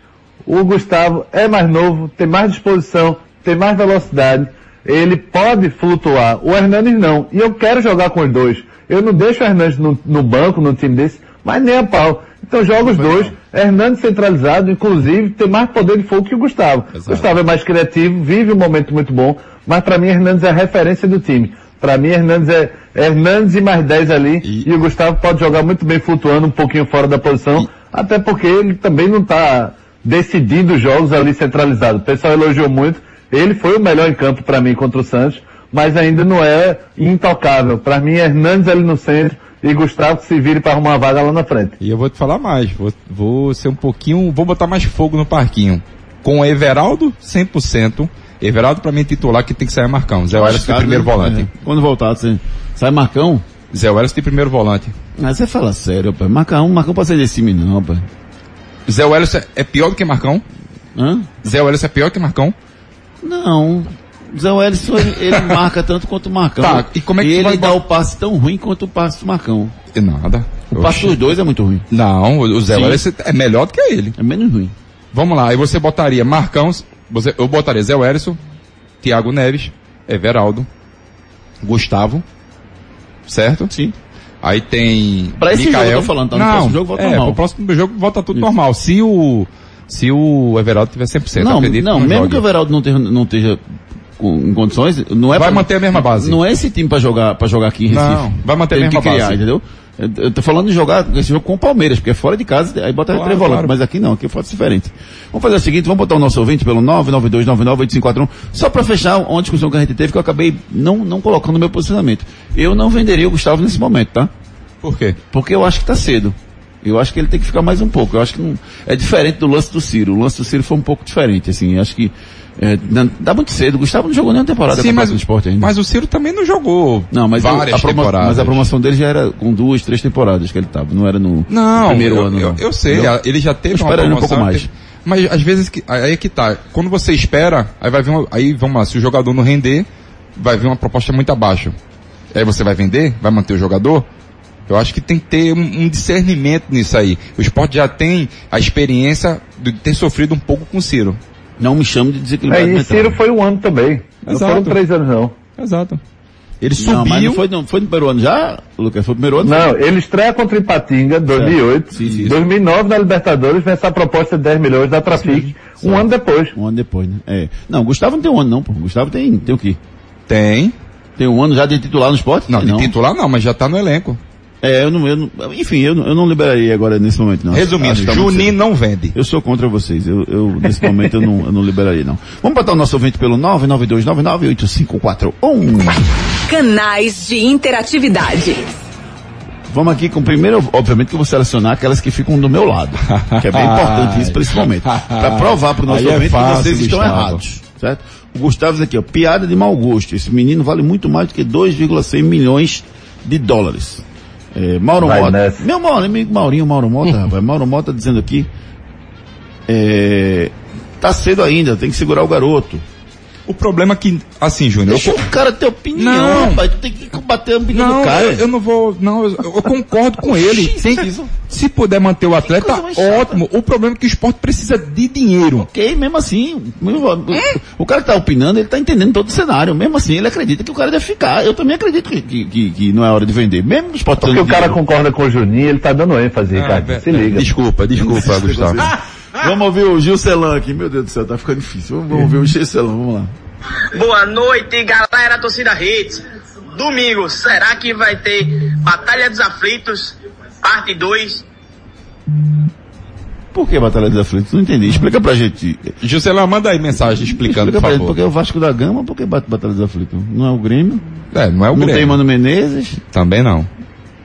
O Gustavo é mais novo, tem mais disposição, tem mais velocidade, ele pode flutuar. O Hernandes não. E eu quero jogar com os dois. Eu não deixo o Hernandes no, no banco, num time desse, mas nem a pau. Então joga os dois. Hernandes centralizado, inclusive, tem mais poder de fogo que o Gustavo. Gustavo é mais criativo, vive um momento muito bom, mas para mim Hernandes é a referência do time. Para mim Hernandes é Hernandes e mais 10 ali, e... o Gustavo pode jogar muito bem flutuando um pouquinho fora da posição, até porque ele também não está decidindo os jogos ali centralizado. O pessoal elogiou muito, ele foi o melhor em campo para mim contra o Santos, mas ainda não é intocável. Para mim, Hernandes ali no centro e Gustavo que se vire para arrumar uma vaga lá na frente. E eu vou te falar mais, vou, vou ser um pouquinho, vou botar mais fogo no parquinho. Com o Everaldo, 100%. Everaldo pra mim é titular que tem que sair Marcão. Zé Welles tem primeiro volante. É. Quando voltar, você sai Marcão? Zé Welles tem primeiro volante. Mas você fala sério, pai. Marcão, Marcão pode sair desse time não, pai. Zé Welles é- é pior do que Marcão? Hã? Zé Welles é pior que Marcão? Não. Zé Welles, ele, ele [laughs] marca tanto quanto o Marcão. Tá, e como é que e ele dá o passe tão ruim quanto o passe do Marcão. Nada. O passe dos dois é muito ruim. Não, o o Zé Sim. Welles é melhor do que ele. É menos ruim. Vamos lá, aí você botaria Marcão, você, eu botaria Zé Welles, Thiago Neves, Everaldo, Gustavo, certo? Sim. Aí tem Pra esse Mikael. jogo eu tô falando, tá? No Não, próximo jogo volta é, normal. pro próximo jogo volta tudo normal. Se o, se o Everaldo tiver 100%, não, acredito não, que não mesmo jogue. que o Everaldo não esteja, não esteja com, em condições, não é Vai pra- manter a mesma base. Não é esse time pra jogar, pra jogar aqui em Recife. Não, vai manter a Tem mesma que criar, base. entendeu? Eu, eu tô falando de jogar esse jogo com o Palmeiras, porque é fora de casa, aí bota Claro, três volantes, claro. mas aqui não, aqui é foto diferente. Vamos fazer o seguinte, vamos botar o nosso ouvinte pelo 992998541, só pra fechar uma discussão que a gente teve, que eu acabei não, não colocando no meu posicionamento. Eu não venderia o Gustavo nesse momento, tá? Por quê? Porque eu acho que tá cedo. Eu acho que ele tem que ficar mais um pouco. Eu acho que não, é diferente do lance do Ciro. O lance do Ciro foi um pouco diferente, assim. Eu acho que é, dá muito cedo. O Gustavo não jogou nenhuma temporada Sim, mas, esporte ainda. mas o Ciro também não jogou Não, mas, várias a promo- temporadas. mas a promoção dele já era com duas, três temporadas que ele tava. Não era no, Não, no primeiro eu, ano. eu, não. eu sei, ele já teve Eu uma ele um promoção. pouco mais. teve- Mas às vezes, que, aí é que tá. Quando você espera, aí vai vir uma, aí vamos lá, se o jogador não render, vai vir uma proposta muito abaixo. Aí você vai vender? Vai manter o jogador? Eu acho que tem que ter um, um discernimento nisso aí. O esporte já tem a experiência de ter sofrido um pouco com o Ciro. Não me chame de É, desequilibrado e mental. Ciro foi um ano também. Não Exato. foram três anos não. Exato. Ele Não, mas subiu. não foi, não, foi no primeiro ano já, Lucas? Foi no primeiro ano? Não, ele estreia contra o Ipatinga, 2008. Sim, sim. 2009 na Libertadores, vem essa proposta de 10 milhões da Trafic. Um ano depois. Um ano depois, né? É. Não, Gustavo não tem um ano não, pô. Gustavo tem, tem o quê? Tem. Tem um ano já de titular no esporte? Não, de titular não, mas já tá no elenco. É, eu não, eu não enfim, eu não, eu não liberaria agora nesse momento, não. Resumindo, que tá Juninho não vende. Eu sou contra vocês. Eu, eu nesse momento eu não, eu não liberaria, não. Vamos botar o nosso ouvinte pelo 992998541. Canais de interatividade. Vamos aqui com primeiro, obviamente que eu vou selecionar aquelas que ficam do meu lado. Que é bem [laughs] importante isso para esse momento. Para provar para o nosso Aí é ouvinte que fácil, vocês estão Gustavo. errados. Certo? O Gustavo diz aqui, ó, piada de mau gosto. Esse menino vale muito mais do que 2,6 milhões de dólares. É, Mauro Vai Mota. nessa. Meu Mauro, amigo Maurinho, Mauro Mota, [laughs] rapaz. Mauro Mota dizendo aqui. É, tá cedo ainda, tem que segurar o garoto. O problema é que, assim, Júnior, Deixa eu, o cara ter opinião, Não. rapaz. Tu tem que combater a opinião Não, do cara. eu, eu não vou. Não, eu, eu concordo com ele. Tem se puder manter o atleta, ótimo. O problema é que o esporte precisa de dinheiro. Ok, mesmo assim, mesmo- o cara que tá opinando, ele tá entendendo todo o cenário. Mesmo assim, ele acredita que o cara deve ficar. Eu também acredito que, que, que- que não é hora de vender. Mesmo o esporte Porque o cara dinheiro. concorda com o Juninho, ele tá dando ênfase, Ah, Ricardo. velho, Se liga. Desculpa, desculpa, Gustavo. [laughs] Vamos ouvir o Gilcelan aqui. Meu Deus do céu, tá ficando difícil. Vamos, vamos ouvir o Gilcelan, vamos lá. Boa noite, galera, torcida Hits. Domingo, será que vai ter Batalha dos Aflitos, parte 2? Por que Batalha dos Aflitos? Não entendi. Explica pra gente. Juscelão, manda aí mensagem explicando, Explica por pra gente, favor. porque é o Vasco da Gama, por que bate Batalha dos Aflitos? Não é o Grêmio? É, não é o Não Grêmio. tem Mano Menezes? Também não.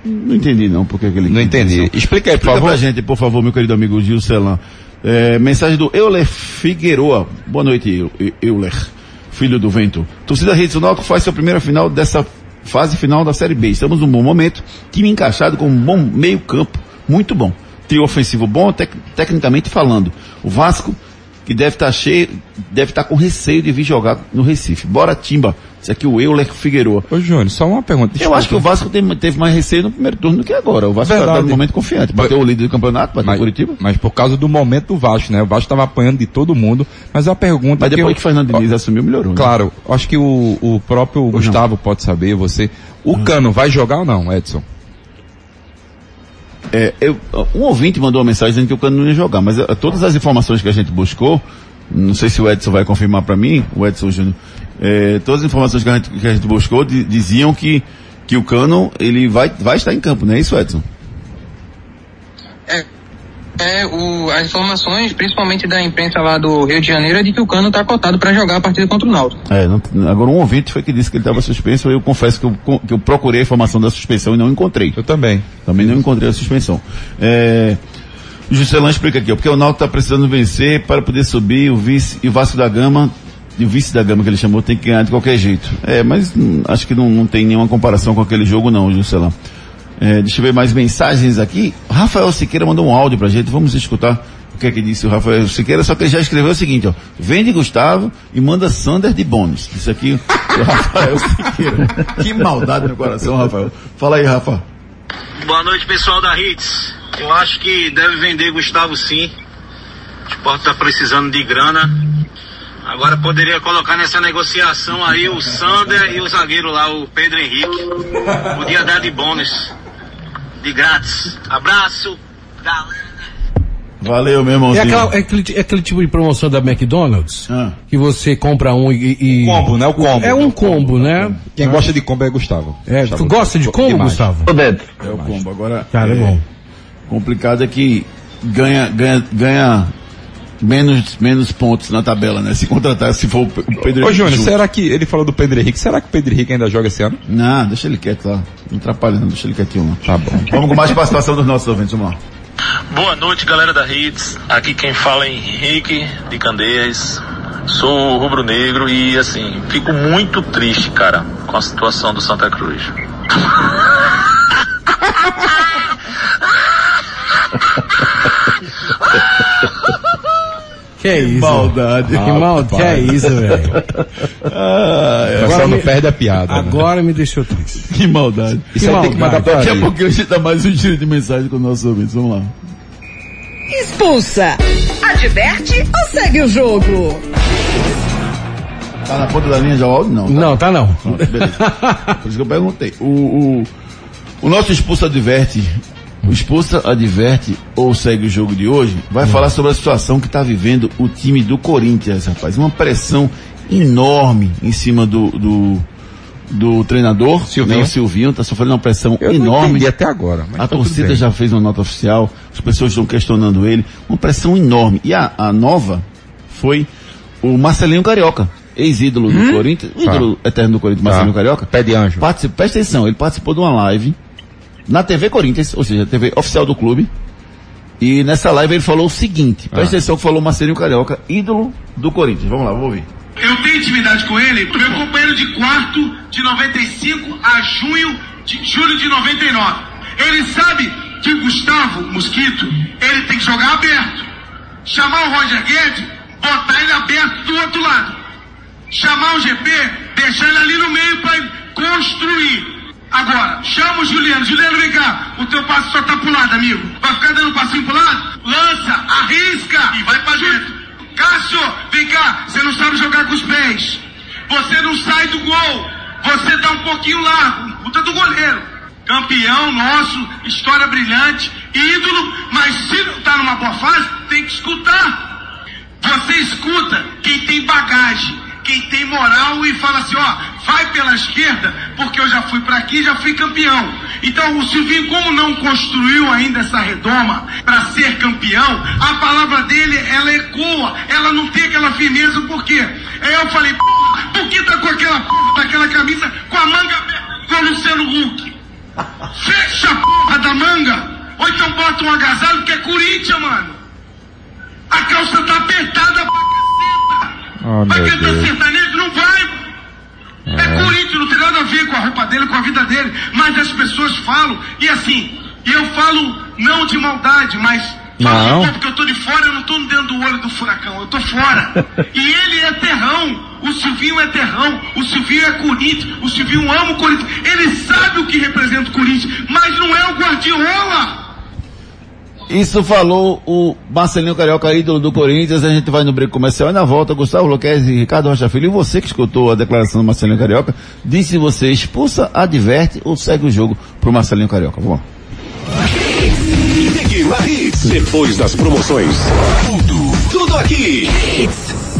Não entendi não, por que aquele... Não entendi. Explica aí, por Explica favor. pra gente, por favor, meu querido amigo Gil Celan. É, mensagem do Euler Figueroa. Boa noite, Eu- Eu- Euler, filho do vento. Torcida Rede Náutico faz sua primeira final dessa fase final da Série B. Estamos num bom momento. Time encaixado com um bom meio campo. Muito bom. Trio ofensivo bom, tec- tecnicamente falando. O Vasco, que deve estar cheio, deve estar com receio de vir jogar no Recife. Bora, Timba. Isso aqui é o Euler Figueroa. Ô, Júnior, só uma pergunta. Eu acho que o Vasco tem- teve mais receio no primeiro turno do que agora. O Vasco está no momento confiante. Bateu o líder do campeonato, bateu o Curitiba. Mas por causa do momento do Vasco, né? O Vasco estava apanhando de todo mundo. Mas a pergunta. Mas depois eu- que o Fernando Diniz assumiu, melhorou. né? Claro, acho que o, o próprio Gustavo pode saber, você. O Cano vai jogar ou não, Edson? É, eu- um ouvinte mandou uma mensagem dizendo que o Cano não ia jogar, mas eh, todas as informações que a gente buscou, não sei se o Edson vai confirmar para mim, o Edson Júnior, eh, todas as informações que a gente, que a gente buscou di- diziam que, que o Cano ele vai, vai estar em campo, não é isso, Edson? É, o, as informações, principalmente da imprensa lá do Rio de Janeiro, é de que o Cano está cotado para jogar a partida contra o Náutico. É, não- agora um ouvinte foi que disse que ele estava suspenso, eu confesso que eu, que eu procurei a informação da suspensão e não encontrei. Eu também. Também não encontrei a suspensão. É, o Juscelão explica aqui, porque o Náutico está precisando vencer para poder subir, o vice e o Vasco da Gama, e o vice da Gama que ele chamou, tem que ganhar de qualquer jeito. É, mas hum, acho que não, não tem nenhuma comparação com aquele jogo não, Juscelão. É, deixa eu ver mais mensagens aqui. Rafael Siqueira mandou um áudio pra gente, vamos escutar o que é que disse o Rafael Siqueira, só que ele já escreveu o seguinte, ó, vende Gustavo e manda Sander de bônus. Isso aqui, o [laughs] Rafael Siqueira. Que maldade no coração, Rafael. Fala aí, Rafa. Boa noite, pessoal da Hits. Eu acho que deve vender Gustavo sim. O esporte tá precisando de grana. Agora poderia colocar nessa negociação aí o Sander e o zagueiro lá, o Pedro Henrique. Podia dar de bônus. De grátis. Abraço. Valeu, meu É, irmãozinho. aquela- é aquele, é aquele tipo de promoção da McDonald's Ah. que você compra um e, e- Combo, né? O combo. É um combo, né? Quem gosta de combo é Gustavo. É, Gustavo tu gosta de combo, demais. Gustavo? É o combo. Agora, Cara, é bom. complicado é que ganha, ganha, ganha menos, menos pontos na tabela, né? Se contratar, se for o Pe- o Pedro Ô, Júnior, junto. será que ele falou do Pedro Henrique? Será que o Pedro Henrique ainda joga esse ano? Não, deixa ele quieto lá. Não atrapalha não, deixa ele quietinho lá. Tá bom. Vamos com mais participação dos nossos ouvintes, vamos lá. Boa noite, galera da Hits. Aqui quem fala é Henrique de Candeias. Sou rubro-negro e, assim, fico muito triste, cara, com a situação do Santa Cruz. [laughs] Que é isso? Maldade. Que maldade. Que é isso, velho? [laughs] Ah, é. Agora não me- perde a piada. né? Agora me deixou triste. [laughs] Que maldade. Isso aí tem que mandar pra Daqui a pouco a gente dá mais um giro de mensagem com os nossos ouvintes. Vamos lá. Expulsa. Adverte ou segue o jogo? Tá na ponta da linha já o áudio? Não. Não, tá não. Pronto, beleza. Por isso que eu perguntei. O, o, o nosso expulso adverte, o expulsa adverte ou segue o jogo de hoje, vai falar sobre a situação que está vivendo o time do Corinthians, rapaz. Uma pressão enorme em cima do, do, do treinador, Silvinho. né, o Silvinho, está sofrendo uma pressão Eu enorme. entendi até agora. Mas A tá torcida já fez uma nota oficial, as pessoas estão questionando ele, uma pressão enorme. E a, a nova foi o Marcelinho Carioca, ex-ídolo do Corinthians, ídolo eterno do Corinthians, Marcelinho Tá. Carioca. Pé de anjo. Participa, presta atenção, ele participou de uma live na TV Corinthians, ou seja, a TV oficial do clube. E nessa live ele falou o seguinte, presta Ah. atenção que falou Marcelinho Carioca, ídolo do Corinthians. Vamos lá, vamos ouvir. Eu tenho intimidade com ele, meu companheiro de quarto de 95 a junho de julho de 99. Ele sabe que Gustavo Mosquito, ele tem que jogar aberto. Chamar o Roger Guedes, botar ele aberto do outro lado. Chamar o GP, deixar ele ali no meio para construir. Agora, chama o Juliano. Juliano, vem cá. O teu passo só tá pro lado, amigo. Vai ficar dando passinho pro lado? Lança, arrisca e vai pra dentro. Cássio, vem cá. Você não sabe jogar com os pés. Você não sai do gol. Você dá um pouquinho largo. Puta do goleiro. campeão nosso, história brilhante, ídolo, mas se não tá numa boa fase, tem que escutar. Você escuta quem tem bagagem, quem tem moral e fala assim, ó, vai pela esquerda, porque eu já fui para aqui, já fui campeão. Então o Silvinho, como não construiu ainda essa redoma para ser campeão, a palavra dele, ela ecoa, ela não tem aquela firmeza, por quê? Aí eu falei, por que tá com aquela porra daquela camisa com a manga aberta, com o Luciano Huck? [laughs] Fecha a porra da manga, ou então bota um agasalho que é Corinthians, mano. A calça tá apertada pra Oh, meu cantar Deus. sertanejo? Não vai. É. Corinthians, não tem nada a ver com a roupa dele, com a vida dele. Mas as pessoas falam, e assim, e eu falo não de maldade, mas falo Não. porque eu tô de fora, eu não tô dentro do olho do furacão, eu tô fora. [laughs] e ele é terrão, o Silvinho é terrão, o Silvinho é Corinthians, o Silvinho ama o Corinthians. Ele sabe o que representa o Corinthians, mas não é o Guardiola. Isso falou o Marcelinho Carioca, ídolo do Corinthians. A gente vai no break comercial e na volta, Gustavo Luquez e Ricardo Rocha Filho. E você que escutou a declaração do Marcelinho Carioca, disse você expulsa, adverte ou segue o jogo pro Marcelinho Carioca. Vamos lá. Depois das promoções. Tudo, tudo aqui.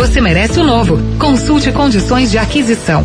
você merece o novo. Consulte condições de aquisição.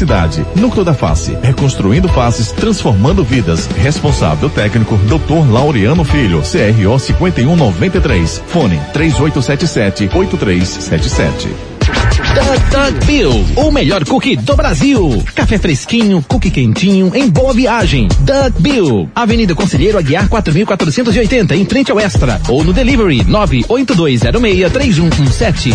Núcleo da Face, reconstruindo faces, transformando vidas. Responsável técnico, Dr. Laureano Filho, CRO 5193. Fone 3877-8377. Doug Bill, o melhor cookie do Brasil. Café fresquinho, cookie quentinho, em boa viagem. Doug Bill, Avenida Conselheiro Aguiar 4480, em frente ao Extra. Ou no delivery 982063117.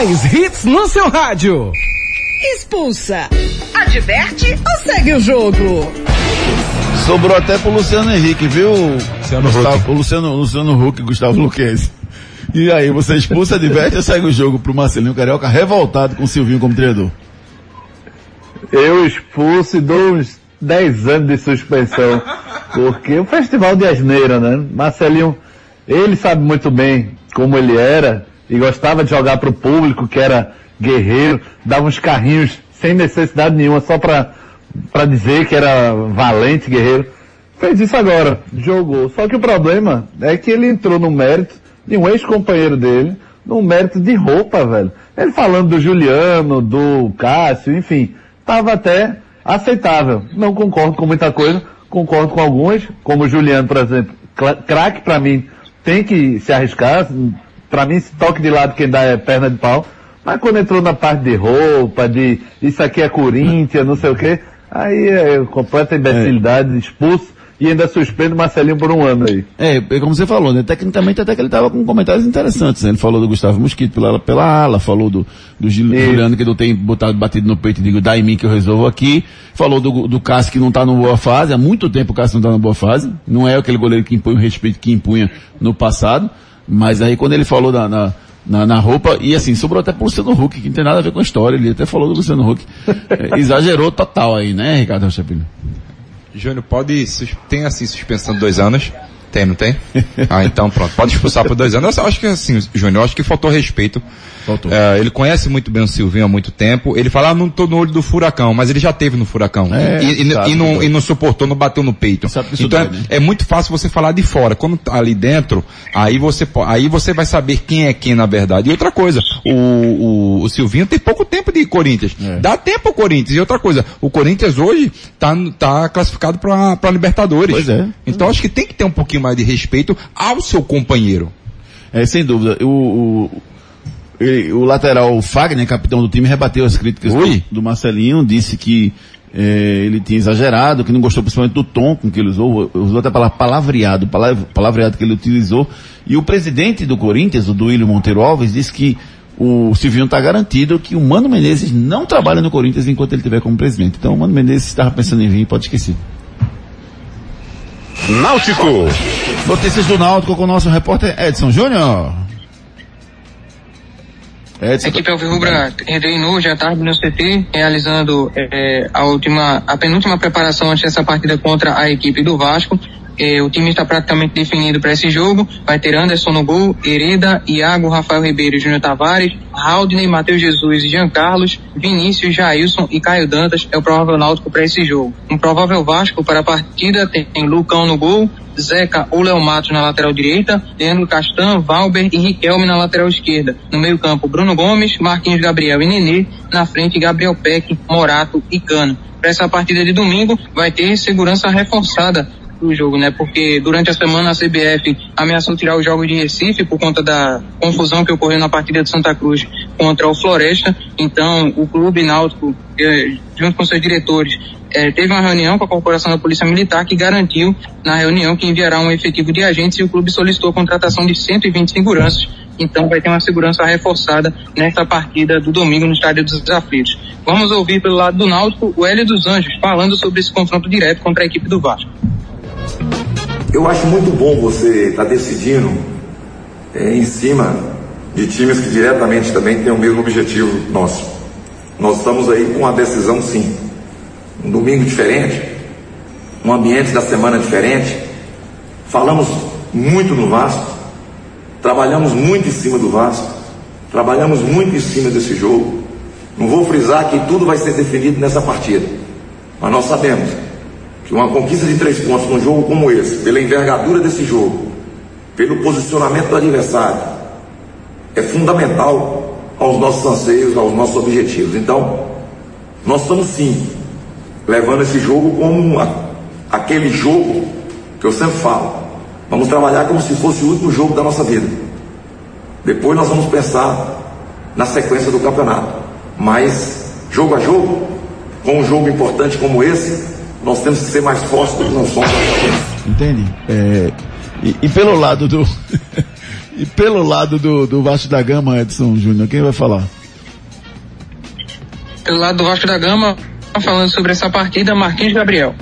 Mais hits no seu rádio. Expulsa, adverte ou segue o jogo? Sobrou até pro Luciano Henrique, viu? Gustavo, o Luciano, Luciano Huck e Gustavo Luquez. E aí, você expulsa, adverte ou segue o jogo pro Marcelinho Carioca revoltado com o Silvinho como treinador? Eu expulso e dou uns 10 anos de suspensão. Porque o festival de asneira, né? Marcelinho, ele sabe muito bem como ele era e gostava de jogar pro público, que era guerreiro, dava uns carrinhos sem necessidade nenhuma, só pra, pra dizer que era valente, guerreiro. Fez isso agora, jogou. Só que o problema é que ele entrou no mérito de um ex-companheiro dele, no mérito de roupa, velho. Ele falando do Juliano, do Cássio, enfim, tava até aceitável. Não concordo com muita coisa, concordo com algumas, como o Juliano, por exemplo. Craque pra mim tem que se arriscar. Pra mim, esse toque de lado quem dá é perna de pau. Mas quando entrou na parte de roupa, de isso aqui é Corinthians, não sei o quê, aí é completa imbecilidade, expulso e ainda suspende o Marcelinho por um ano aí. É, é como você falou, né? Tecnicamente até que ele estava com comentários interessantes, né? Ele falou do Gustavo Mosquito pela, pela ala, falou do, do Gil- Juliano que não tem botado, batido no peito e digo, dá em mim que eu resolvo aqui. Falou do, do Cássio que não está numa boa fase, há muito tempo o Cássio não está numa boa fase. Não é aquele goleiro que impõe o respeito que impunha no passado. Mas aí quando ele falou na, na, na, na roupa, e assim, sobrou até pro Luciano Huck, que não tem nada a ver com a história, ele até falou do Luciano Huck. É, [laughs] exagerou total aí, né, Ricardo Rocha Filho? Júnior, pode. Tem assim suspensão de dois anos? Tem, não tem? Ah, então pronto. Pode expulsar por dois anos. Eu acho que assim, Júnior, eu acho que faltou respeito É, ele conhece muito bem o Silvinho há muito tempo. Ele fala, ah, não tô no olho do furacão, mas ele já teve no furacão. É, e, e- sabe e não, e não suportou, não bateu no peito. Então dói, né? é, é muito fácil você falar de fora. Quando tá ali dentro, aí você, aí você vai saber quem é quem na verdade. E outra coisa, o, o, o Silvinho tem pouco tempo de Corinthians. É. Dá tempo ao Corinthians. E outra coisa, o Corinthians hoje tá, tá classificado pra, pra Libertadores. Pois é. Então acho que tem que ter um pouquinho mais de respeito ao seu companheiro. É, sem dúvida. O, o, ele- o lateral Fagner, capitão do time, rebateu as críticas do, do Marcelinho, disse que é, ele tinha exagerado, que não gostou principalmente do tom com que ele usou, usou até a palavra palavreado, palavra, palavreado que ele utilizou. E o presidente do Corinthians, o Duílio Monteiro Alves, disse que o Silvinho está garantido que o Mano Menezes não trabalha no Corinthians enquanto ele estiver como presidente. Então o Mano Menezes estava pensando em vir, pode esquecer. Náutico. Notícias do Náutico com o nosso repórter Edson Júnior. A equipe Alvirrubra treinou já tarde no CT, realizando eh, a última, a penúltima preparação antes dessa partida contra a equipe do Vasco. Eh, o time está praticamente definido para esse jogo. Vai ter Anderson no gol, Hereda, Iago, Rafael Ribeiro, Júnior Tavares, Haldney, Matheus Jesus e Jean Carlos, Vinícius, Jailson e Caio Dantas é o provável náutico para esse jogo. Um provável Vasco para a partida tem Lucão no gol, Zeca ou Léo Matos na lateral direita, Leandro Castan, Valber e Riquelme na lateral esquerda. No meio campo, Bruno Gomes, Marquinhos Gabriel e Nenê. Na frente, Gabriel Peck, Morato e Cano. Para essa partida de domingo, vai ter segurança reforçada do jogo, né? Porque durante a semana a CBF ameaçou tirar os jogos de Recife por conta da confusão que ocorreu na partida de Santa Cruz contra o Floresta. Então, o clube náutico, eh, junto com seus diretores, eh, teve uma reunião com a Corporação da Polícia Militar que garantiu na reunião que enviará um efetivo de agentes e o clube solicitou a contratação de 120 seguranças. Então vai ter uma segurança reforçada nesta partida do domingo no Estádio dos Aflitos. Vamos ouvir pelo lado do Náutico o Hélio dos Anjos falando sobre esse confronto direto contra a equipe do Vasco. Eu acho muito bom você estar decidindo é, em cima de times que diretamente também têm o mesmo objetivo nosso. Nós estamos aí com uma decisão sim. Um domingo diferente, um ambiente da semana diferente. Falamos muito no Vasco, trabalhamos muito em cima do Vasco, trabalhamos muito em cima desse jogo. Não vou frisar que tudo vai ser definido nessa partida, mas nós sabemos que uma conquista de três pontos num jogo como esse, pela envergadura desse jogo, pelo posicionamento do adversário, é fundamental aos nossos anseios, aos nossos objetivos. Então, nós estamos sim levando esse jogo como uma- aquele jogo que eu sempre falo. Vamos trabalhar como se fosse o último jogo da nossa vida. Depois nós vamos pensar na sequência do campeonato. Mas, jogo a jogo, com um jogo importante como esse, nós temos que ser mais fortes do que nós somos. Entende? É, e, e pelo lado do. [laughs] e pelo lado do, do Vasco da Gama, Edson Júnior, quem vai falar? Pelo lado do Vasco da Gama, falando sobre essa partida, Marquinhos Gabriel.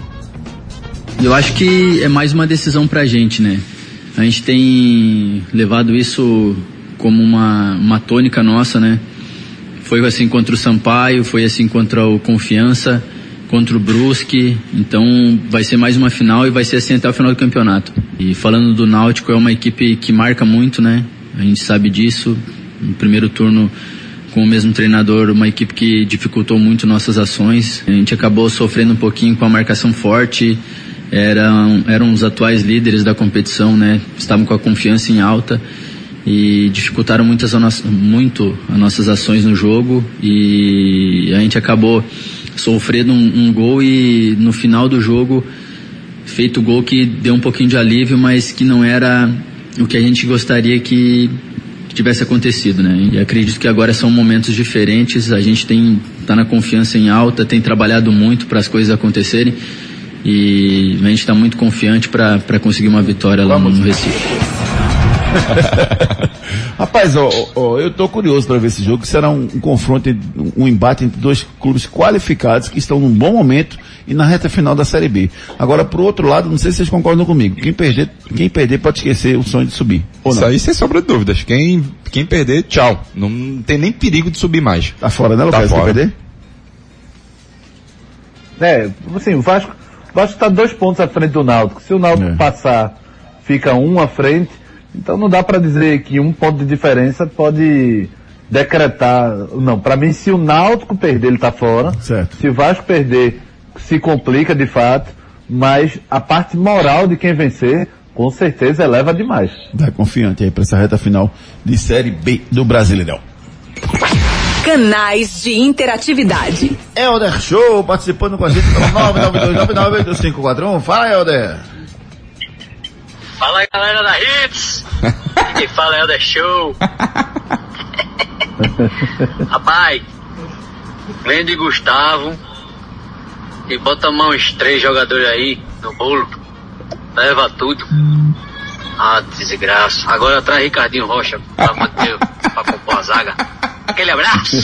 Eu acho que é mais uma decisão pra gente, né? A gente tem levado isso como uma, uma tônica nossa, né? Foi assim contra o Sampaio, foi assim contra o Confiança, contra o Brusque. Então vai ser mais uma final e vai ser assim até o final do campeonato. E falando do Náutico, é uma equipe que marca muito, né? A gente sabe disso. No primeiro turno com o mesmo treinador, uma equipe que dificultou muito nossas ações. A gente acabou sofrendo um pouquinho com a marcação forte. Eram, eram os atuais líderes da competição, né? Estavam com a confiança em alta e dificultaram muitas muito as nossas ações no jogo e a gente acabou sofrendo um, um gol e no final do jogo feito o gol que deu um pouquinho de alívio, mas que não era o que a gente gostaria que tivesse acontecido, né? E acredito que agora são momentos diferentes. A gente tem tá na confiança em alta, tem trabalhado muito para as coisas acontecerem e a gente está muito confiante para conseguir uma vitória lá no Recife. [laughs] Rapaz, ó, ó, eu tô curioso para ver esse jogo, que será um, um confronto, um embate entre dois clubes qualificados que estão num bom momento e na reta final da Série B. Agora, pro outro lado, não sei se vocês concordam comigo, quem perder, quem perder pode esquecer o sonho de subir. Ou Isso não? aí sem sombra de dúvidas. Quem, quem perder, tchau. Não tem nem perigo de subir mais. Tá fora, né, Tá Lucas? Quem fora. perder? É, assim, o Vasco, o Vasco está dois pontos à frente do Náutico. Se o Náutico passar, fica um à frente. Então não dá para dizer que um ponto de diferença pode decretar. Não, para mim, se o Náutico perder, ele tá fora. Certo. Se o Vasco perder, se complica de fato. Mas a parte moral de quem vencer, com certeza eleva demais. Vai confiante aí para essa reta final de Série B do Brasileirão. Canais de interatividade. Helder Show participando com a gente pelo 992998541. Fala, Helder. Fala aí, galera da Hits! [laughs] Quem fala é o The Show. [laughs] Rapaz, vende Gustavo e bota mão os três jogadores aí no bolo. Leva tudo. Ah, desgraça. Agora traz Ricardinho Rocha pra manter, pra compor a zaga. Aquele abraço.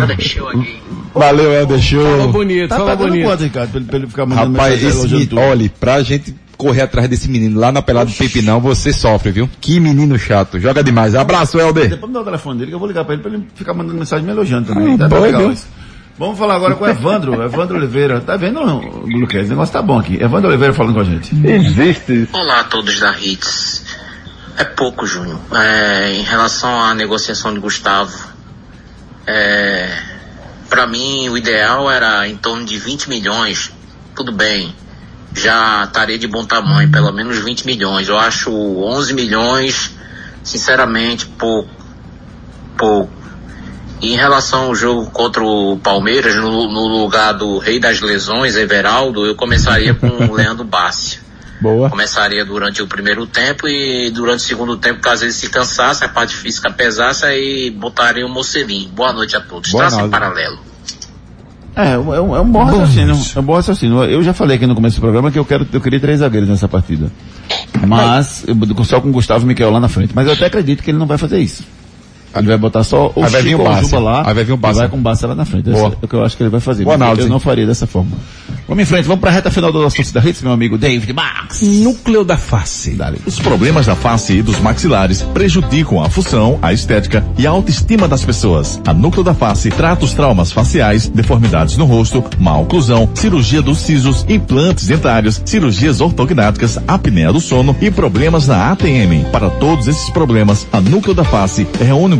Eu deixou aqui. Valeu, Helder Show. Falou bonito, Tá pagando bonito. quanto, Ricardo, pra ele, pra ele ficar mandando Rapaz, esse olha, pra gente correr atrás desse menino lá na pelada do Pepinão, você sofre, viu? Que menino chato. Joga demais. Abraço, Helder. Depois me dá o telefone dele que eu vou ligar pra ele pra ele ficar mandando mensagem me elogiando também. Ah, tá, legal isso. Vamos falar agora com o Evandro, [laughs] Evandro Oliveira. Tá vendo, Lucas? O negócio tá bom aqui. Evandro Oliveira falando com a gente. Existe. Olá a todos da Hits. É pouco, Júnior. É, em relação à negociação de Gustavo, é, para mim o ideal era em torno de 20 milhões. Tudo bem. Já estaria de bom tamanho, pelo menos 20 milhões. Eu acho 11 milhões, sinceramente, pouco. Pouco. E em relação ao jogo contra o Palmeiras, no, no lugar do Rei das Lesões, Everaldo, eu começaria com o Leandro Bassi. Boa. Começaria durante o primeiro tempo e durante o segundo tempo, caso ele se cansasse, a parte física pesasse, aí botaria o Mocelinho. Boa noite a todos. Boa Traça em paralelo. É, é um, é um bom raciocínio. É um bom raciocínio. Eu já falei aqui no começo do programa que eu quero, eu queria três zagueiros nessa partida. Mas, só com o Gustavo Miquel lá na frente. Mas eu até acredito que ele não vai fazer isso. Ele vai botar só o Aí vai vir Chico o ou o. Juba lá. Aí vai vir o e Bassa. vai com o Bassa lá na frente. Boa. Esse É o que eu acho que ele vai fazer. Boa análise. eu não faria dessa forma. Vamos em frente, vamos pra reta final do nosso Torcida Hits, meu amigo David Max. Núcleo da face. Os problemas da face e dos maxilares prejudicam a função, a estética e a autoestima das pessoas. A Núcleo da Face trata os traumas faciais, deformidades no rosto, má oclusão, cirurgia dos sisos, implantes dentários, cirurgias ortognáticas, apneia do sono e problemas na ATM. Para todos esses problemas, a Núcleo da Face reúne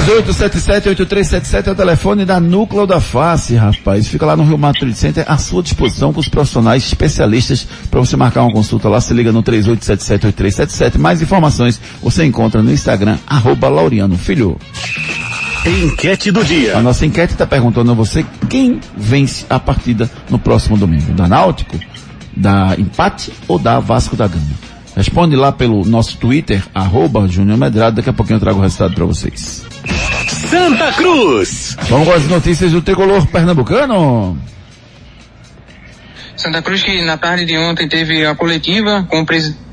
3877-8377 é o telefone da Núcleo da Face, rapaz. Fica lá no Rio Mato Trade Center à sua disposição com os profissionais especialistas para você marcar uma consulta lá. Se liga no 3877-8377. Mais informações você encontra no Instagram, arroba Laureano Filho. Enquete do dia. A nossa enquete está perguntando a você quem vence a partida no próximo domingo. Da Náutico, da Empate ou da Vasco da Gama? Responde lá pelo nosso Twitter, arroba Júnior Medrado. Daqui a pouquinho eu trago o resultado para vocês. Santa Cruz. Vamos com as notícias do tricolor pernambucano. Santa Cruz que na tarde de ontem teve a coletiva com o presidente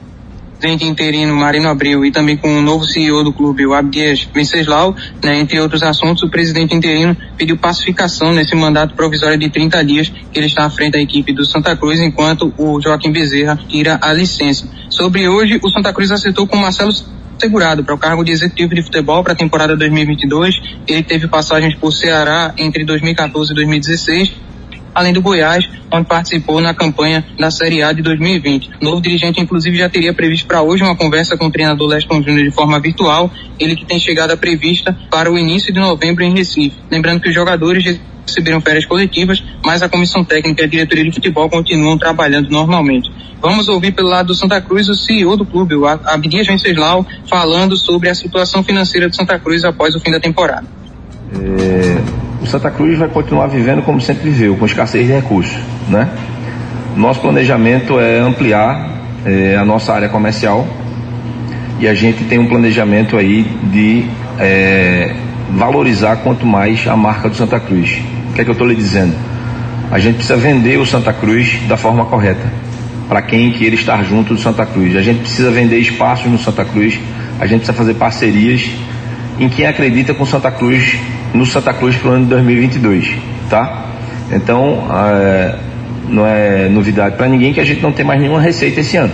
interino Marino Abreu e também com o novo CEO do clube, o Abdias Venceslau, né, entre outros assuntos, o presidente interino pediu pacificação nesse mandato provisório de 30 dias que ele está à frente da equipe do Santa Cruz, enquanto o Joaquim Bezerra tira a licença. Sobre hoje, o Santa Cruz acertou com Marcelo segurado para o cargo de executivo de futebol para a temporada 2022. Ele teve passagens por Ceará entre 2014 e 2016 além do Goiás, onde participou na campanha da Série A de 2020. O novo dirigente, inclusive, já teria previsto para hoje uma conversa com o treinador Leston Júnior de forma virtual, ele que tem chegada prevista para o início de novembro em Recife. Lembrando que os jogadores receberam férias coletivas, mas a comissão técnica e a diretoria de futebol continuam trabalhando normalmente. Vamos ouvir pelo lado do Santa Cruz o CEO do clube, o Abdias Venceslau, falando sobre a situação financeira do Santa Cruz após o fim da temporada. É, Santa Cruz vai continuar vivendo como sempre viveu, com escassez de recursos, né? Nosso planejamento é ampliar é, a nossa área comercial e a gente tem um planejamento aí de é, valorizar quanto mais a marca do Santa Cruz. O que é que eu estou lhe dizendo? A gente precisa vender o Santa Cruz da forma correta, para quem queira estar junto do Santa Cruz. A gente precisa vender espaços no Santa Cruz, a gente precisa fazer parcerias em quem acredita com Santa Cruz, no Santa Cruz para o ano de 2022, tá? Então, é, não é novidade para ninguém que a gente não tem mais nenhuma receita esse ano.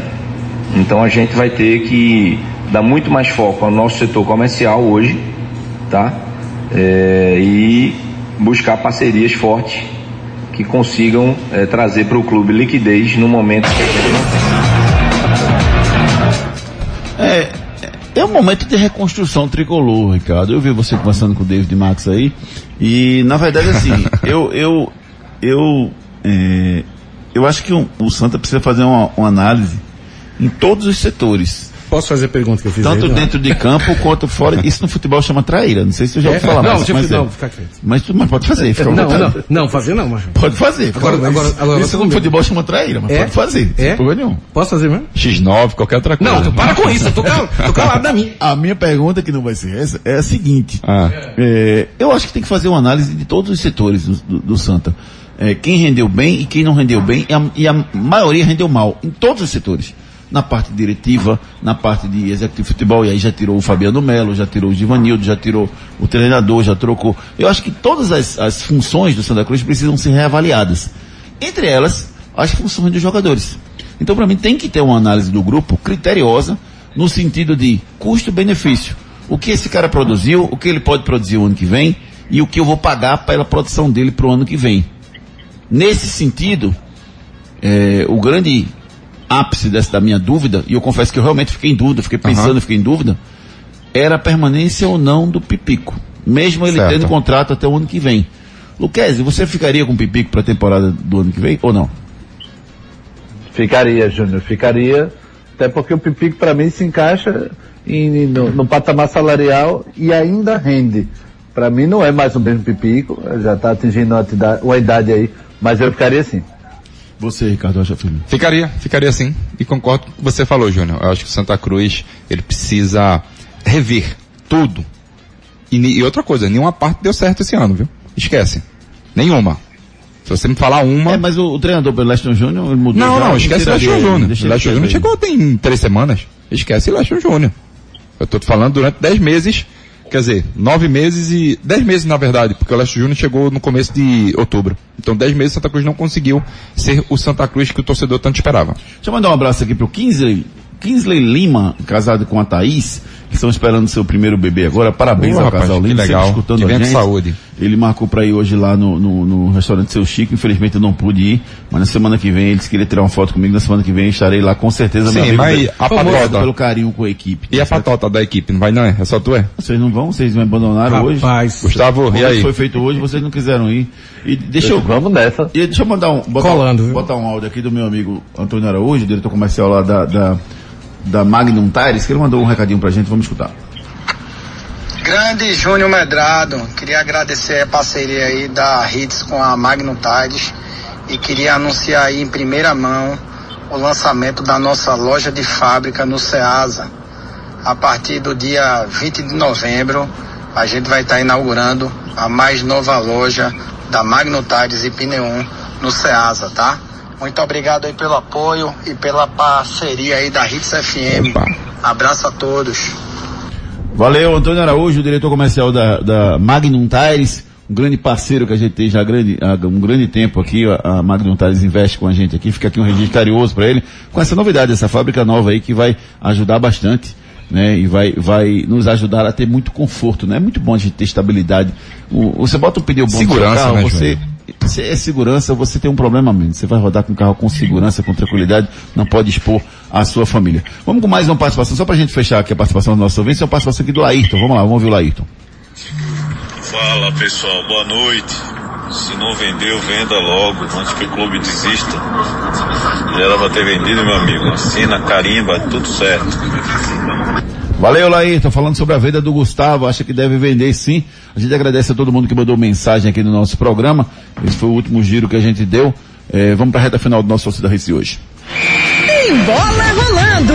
Então a gente vai ter que dar muito mais foco ao nosso setor comercial hoje, tá? É, e buscar parcerias fortes que consigam é, trazer para o clube liquidez no momento que a gente não tem. É, é um momento de reconstrução tricolor, Ricardo. Eu vi você conversando com o David Max aí. E, na verdade, assim, [laughs] eu, eu, eu, é, eu acho que o, o Santa precisa fazer uma, uma análise em todos os setores. Posso fazer a pergunta que eu fiz Tanto aí, não? dentro de campo [laughs] quanto fora. Isso no futebol chama traíra. Não sei se tu já É? ouviu falar Não, mas, já mas, é. não, fica quieto. mas mas pode fazer, fica Não, vontade. não, não, fazer não, macho. Pode fazer. Agora, vontade. agora, agora, Isso no futebol chama traíra, mas É? pode fazer. É? Sem problema nenhum. Posso fazer mesmo? X9, qualquer outra coisa. Não, tu para com isso, eu tô, cal- [laughs] tô calado da minha. A minha pergunta, que não vai ser essa, é a seguinte. Ah. É, eu acho que tem que fazer uma análise de todos os setores do, do- do Santa. É, quem rendeu bem e quem não rendeu bem, e a, e a maioria rendeu mal, em todos os setores. Na parte diretiva, na parte de executivo de futebol, e aí já tirou o Fabiano Melo, já tirou o Givanildo, já tirou o treinador, já trocou. Eu acho que todas as, as funções do Santa Cruz precisam ser reavaliadas. Entre elas, as funções dos jogadores. Então, para mim, tem que ter uma análise do grupo criteriosa, no sentido de custo-benefício. O que esse cara produziu, o que ele pode produzir o ano que vem, e o que eu vou pagar pela produção dele para o ano que vem. Nesse sentido, é, o grande ápice dessa da minha dúvida, e eu confesso que eu realmente fiquei em dúvida, fiquei pensando, Aham. fiquei em dúvida, era a permanência ou não do Pipico. Mesmo ele Certo. tendo contrato até o ano que vem. Luquezzi, você ficaria com o Pipico para a temporada do ano que vem ou não? Ficaria, Júnior, ficaria. Até porque o Pipico para mim se encaixa em- no, no patamar salarial e ainda rende. Para mim não é mais o mesmo Pipico, já está atingindo uma idade aí, mas eu ficaria assim. Você, Ricardo Rocha Filho. Ficaria, ficaria sim. E concordo com o que você falou, Júnior. Eu acho que o Santa Cruz, ele precisa rever tudo. E, e outra coisa, nenhuma parte deu certo esse ano, viu? Esquece. Nenhuma. Se você me falar uma... É, mas o, o treinador pelo Leston Júnior mudou Não, já, não, esquece o Leston Júnior. O Leston Júnior chegou tem três semanas. Esquece o Leston Júnior. Eu tô falando durante dez meses, quer dizer, nove meses e... Dez meses, na verdade, porque o Leston Júnior chegou no começo de outubro. Então dez meses Santa Cruz não conseguiu ser o Santa Cruz que o torcedor tanto esperava. Deixa eu mandar um abraço aqui pro Kinsley, Kinsley Lima, casado com a Thaís, que estão esperando seu primeiro bebê agora. Parabéns Ô, ao rapaz, casal que lindo, legal. sempre escutando Que a gente. saúde. Ele marcou para ir hoje lá no, no, no restaurante Seu Chico, infelizmente eu não pude ir, mas na semana que vem ele disse que queria tirar uma foto comigo, na semana que vem eu estarei lá com certeza, Sim, meu mas a Obrigado patota? pelo carinho com a equipe. E a patota da equipe, não vai não é? É só tu é? Vocês não vão? Vocês me abandonaram hoje? Rapaz. Gustavo, Como e aí? foi feito hoje, vocês não quiseram ir. E deixa eu, Vamos nessa. e deixa eu mandar um, botar, Colando, um, viu? botar um áudio aqui do meu amigo Antônio Araújo, diretor comercial lá da, da, da Magnum Tires, que ele mandou um recadinho pra gente, vamos escutar. Grande Júnior Medrado, queria agradecer a parceria aí da Hits com a Magnum Tires e queria anunciar aí em primeira mão o lançamento da nossa loja de fábrica no Ceasa. A partir do dia 20 de novembro, a gente vai estar inaugurando a mais nova loja da Magnum Tires e Pneum no Ceasa, tá? Muito obrigado aí pelo apoio e pela parceria aí da Hits FM. Abraço a todos. Valeu, Antônio Araújo, diretor comercial da, da Magnum Tires, um grande parceiro que a gente tem já há, grande, há um grande tempo aqui, a, a Magnum Tires investe com a gente aqui, fica aqui um registro carinhoso para ele, com essa novidade, essa fábrica nova aí que vai ajudar bastante, né, e vai, vai nos ajudar a ter muito conforto, né, é muito bom a gente ter estabilidade. O- você bota um pneu bom no seu Segurança, carro, né, você, se é segurança, você tem um problema menos. Você vai rodar com o carro com segurança, com tranquilidade, não pode expor a sua família. Vamos com mais uma participação, só pra gente fechar aqui a participação do nosso ouvinte, é uma participação aqui do Laírton. Vamos lá, vamos ouvir o Laírton. Fala pessoal, boa noite. Se não vendeu, venda logo, antes que o clube desista. Já era pra ter vendido, meu amigo. Assina, carimba, tudo certo. Valeu, Laírton. Falando sobre a venda do Gustavo, acha que deve vender sim. A gente agradece a todo mundo que mandou mensagem aqui no nosso programa. Esse foi o último giro que a gente deu. É, vamos para a reta final do nosso Torcida Recife hoje. Tem bola rolando!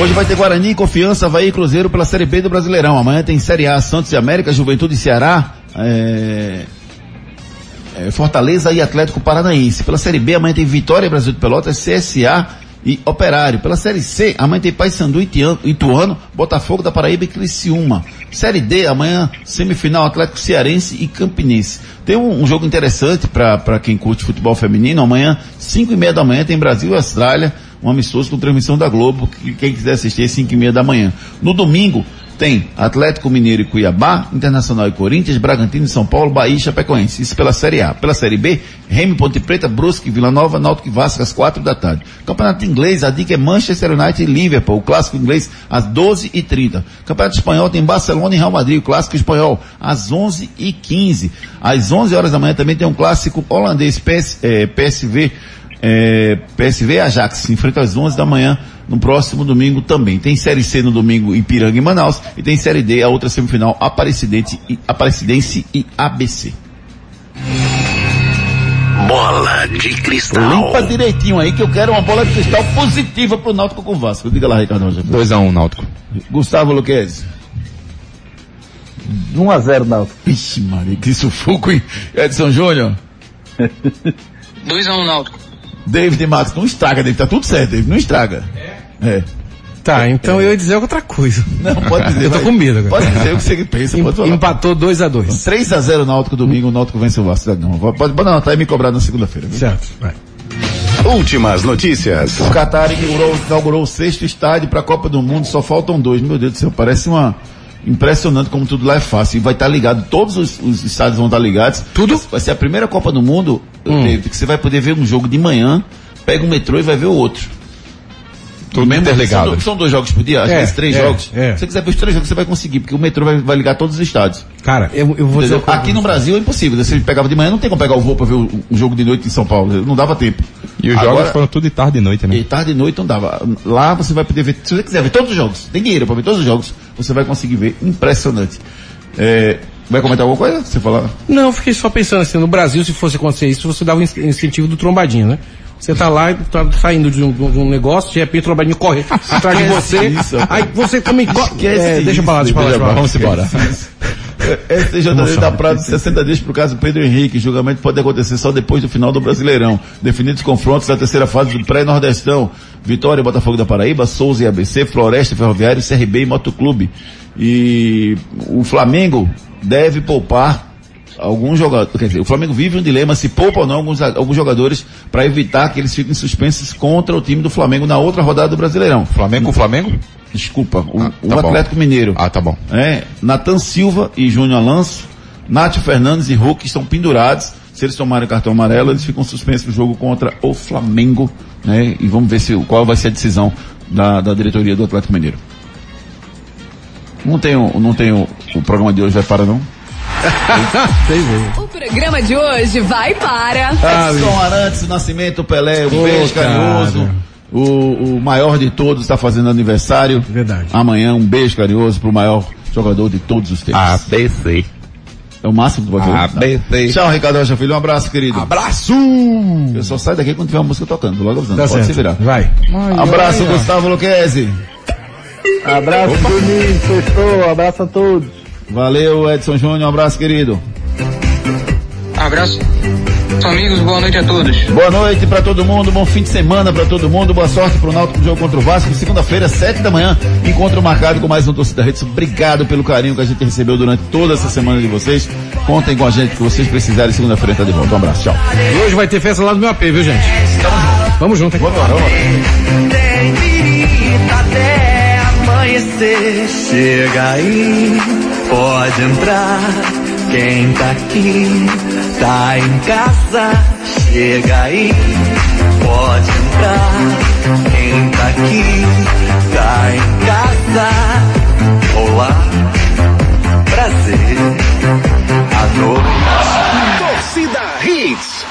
Hoje vai ter Guarani, Confiança, Havaí e Cruzeiro pela Série B do Brasileirão. Amanhã tem Série A, Santos e América, Juventude e Ceará, é, é, Fortaleza e Atlético Paranaense. Pela Série B, amanhã tem Vitória, Brasil de Pelotas, CSA e Operário. Pela Série C, amanhã tem Paysandu, Ituano, Botafogo da Paraíba e Criciúma. Série D, amanhã semifinal Atlético Cearense e Campinense. Tem um, um jogo interessante para quem curte futebol feminino. Amanhã, 5 e meia da manhã, tem Brasil e Austrália, um amistoso com transmissão da Globo. Que, quem quiser assistir, é 5 e meia da manhã. No domingo, tem Atlético Mineiro e Cuiabá, Internacional e Corinthians, Bragantino e São Paulo, Bahia e Chapecoense. Isso pela Série A. Pela Série B, Remy, Ponte Preta, Brusque, Vila Nova, Náutico e Vasco às quatro da tarde. Campeonato Inglês, a dica é Manchester United e Liverpool, o clássico inglês às 12 e 30 Campeonato Espanhol tem Barcelona e Real Madrid, o clássico espanhol às 11 e 15 Às 11 horas da manhã também tem um clássico holandês PS, eh, PSV é, PSV Ajax, enfrenta às 11 da manhã no próximo domingo também. Tem Série C no domingo Ipiranga e Manaus e tem Série D, a outra semifinal Aparecidense e, Aparecidense e ABC. Bola de cristal. Limpa direitinho aí que eu quero uma bola de cristal positiva pro Náutico com o Vasco. Diga lá, Ricardo. 2x1 Náutico. Gustavo Luquezzi. 1x0 Náutico. Ixi, Maria, que sufoco, hein? Edson Júnior. [laughs] 2x1 Náutico. David Max, não estraga, David. Tá tudo certo, David. Não estraga. É. Tá, então eu ia dizer outra coisa. Não, pode dizer. [laughs] Eu tô com medo agora. Pode dizer o que você pensa. Pode falar. Empatou 2x2. 3x0 Náutico domingo, o Náutico vence o Vasco. Não, pode, pode anotar e me cobrar na segunda-feira. Certo, vai. Últimas notícias. O Qatar inaugurou, inaugurou o sexto estádio para a Copa do Mundo, só faltam dois. Meu Deus do céu, parece uma. Impressionante como tudo lá é fácil. E vai estar ligado, todos os, os estádios vão estar ligados. Tudo? Vai ser a primeira Copa do Mundo, Hum. David, que você vai poder ver um jogo de manhã, pega um metrô e vai ver o outro. Tudo Mesmo- interligado. São, são dois jogos por dia, às É, vezes três é, jogos. é. Se você quiser ver os três jogos, você vai conseguir, porque o metrô vai, vai ligar todos os estádios. Cara, eu, eu vou dizer. Aqui no Brasil é impossível. Você pegava de manhã, não tem como pegar o voo para ver o, o jogo de noite em São Paulo. Não dava tempo. E os jogos foram tudo de tarde e noite, né? E tarde e noite não dava. Lá você vai poder ver, se você quiser ver todos os jogos, tem dinheiro para ver todos os jogos, você vai conseguir ver. Impressionante. É, vai comentar alguma coisa? Você falar? Não, eu fiquei só pensando assim, no Brasil, se fosse acontecer isso, você dava o in- incentivo do trombadinho, né? Você tá lá, tá saindo de um, de um negócio, de repente o trombadinho corre atrás de [laughs] você, isso, aí você também corre. É, deixa eu falar, deixa eu falar, deixa eu falar. Vamos embora. STJD dá prazo de 60 dias para o caso Pedro Henrique. Julgamento pode acontecer só depois do final do Brasileirão. Definidos confrontos da terceira fase do pré-nordestão. Vitória, Botafogo da Paraíba, Souza e ABC, Floresta, Ferroviário, CRB e Motoclube. E o Flamengo deve poupar alguns jogadores, quer dizer, o Flamengo vive um dilema se poupa ou não alguns, alguns jogadores para evitar que eles fiquem suspensos contra o time do Flamengo na outra rodada do Brasileirão. Flamengo com Flamengo? Desculpa, o, Ah, o tá bom. Atlético Mineiro. Ah, tá bom. É, Natan Silva e Júnior Alonso, Nátio Fernandes e Hulk estão pendurados. Se eles tomarem cartão amarelo, eles ficam suspensos no jogo contra o Flamengo, né? E vamos ver se, qual vai ser a decisão da, da diretoria do Atlético Mineiro. Não tem, o- não tem o, o programa de hoje, vai para não? O programa de hoje vai para. Edson Arantes, Nascimento, Pelé, um beijo carinhoso. O, o maior de todos está fazendo aniversário. Verdade. Amanhã, um beijo carinhoso pro maior jogador de todos os tempos. ABC. É o máximo pode fazer. ABC. Tchau, Ricardo Rocha Filho. Um abraço, querido. Abraço! Eu só saio daqui quando tiver uma música tocando. Logo avisando. Tá Pode certo. se virar. Vai. Abraço, Gustavo Luquezzi. Abraço, Juninho, sextou, abraço a todos. Valeu, Edson Júnior. Um abraço, querido. Abraço. Amigos, boa noite a todos. Boa noite pra todo mundo, bom fim de semana pra todo mundo, boa sorte pro Náutico no jogo contra o Vasco, segunda-feira, sete da manhã, encontro marcado com mais um Torcida Redes. Obrigado pelo carinho que a gente recebeu durante toda essa semana de vocês. Contem com a gente que vocês precisarem, segunda-feira tá de volta. Um abraço, tchau. E hoje vai ter festa lá no meu AP, viu, gente? Vamos junto aqui. Vamos embora, vamos amanhecer. Chega aí, pode entrar. Quem tá aqui, tá em casa. Chega aí, pode entrar. Quem tá aqui, tá em casa. Olá, prazer.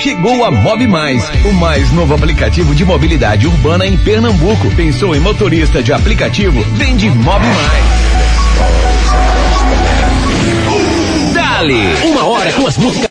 Chegou a Mob Mais, o mais novo aplicativo de mobilidade urbana em Pernambuco. Pensou em motorista de aplicativo? Vem de Mob Mais. Dali, uma hora com as músicas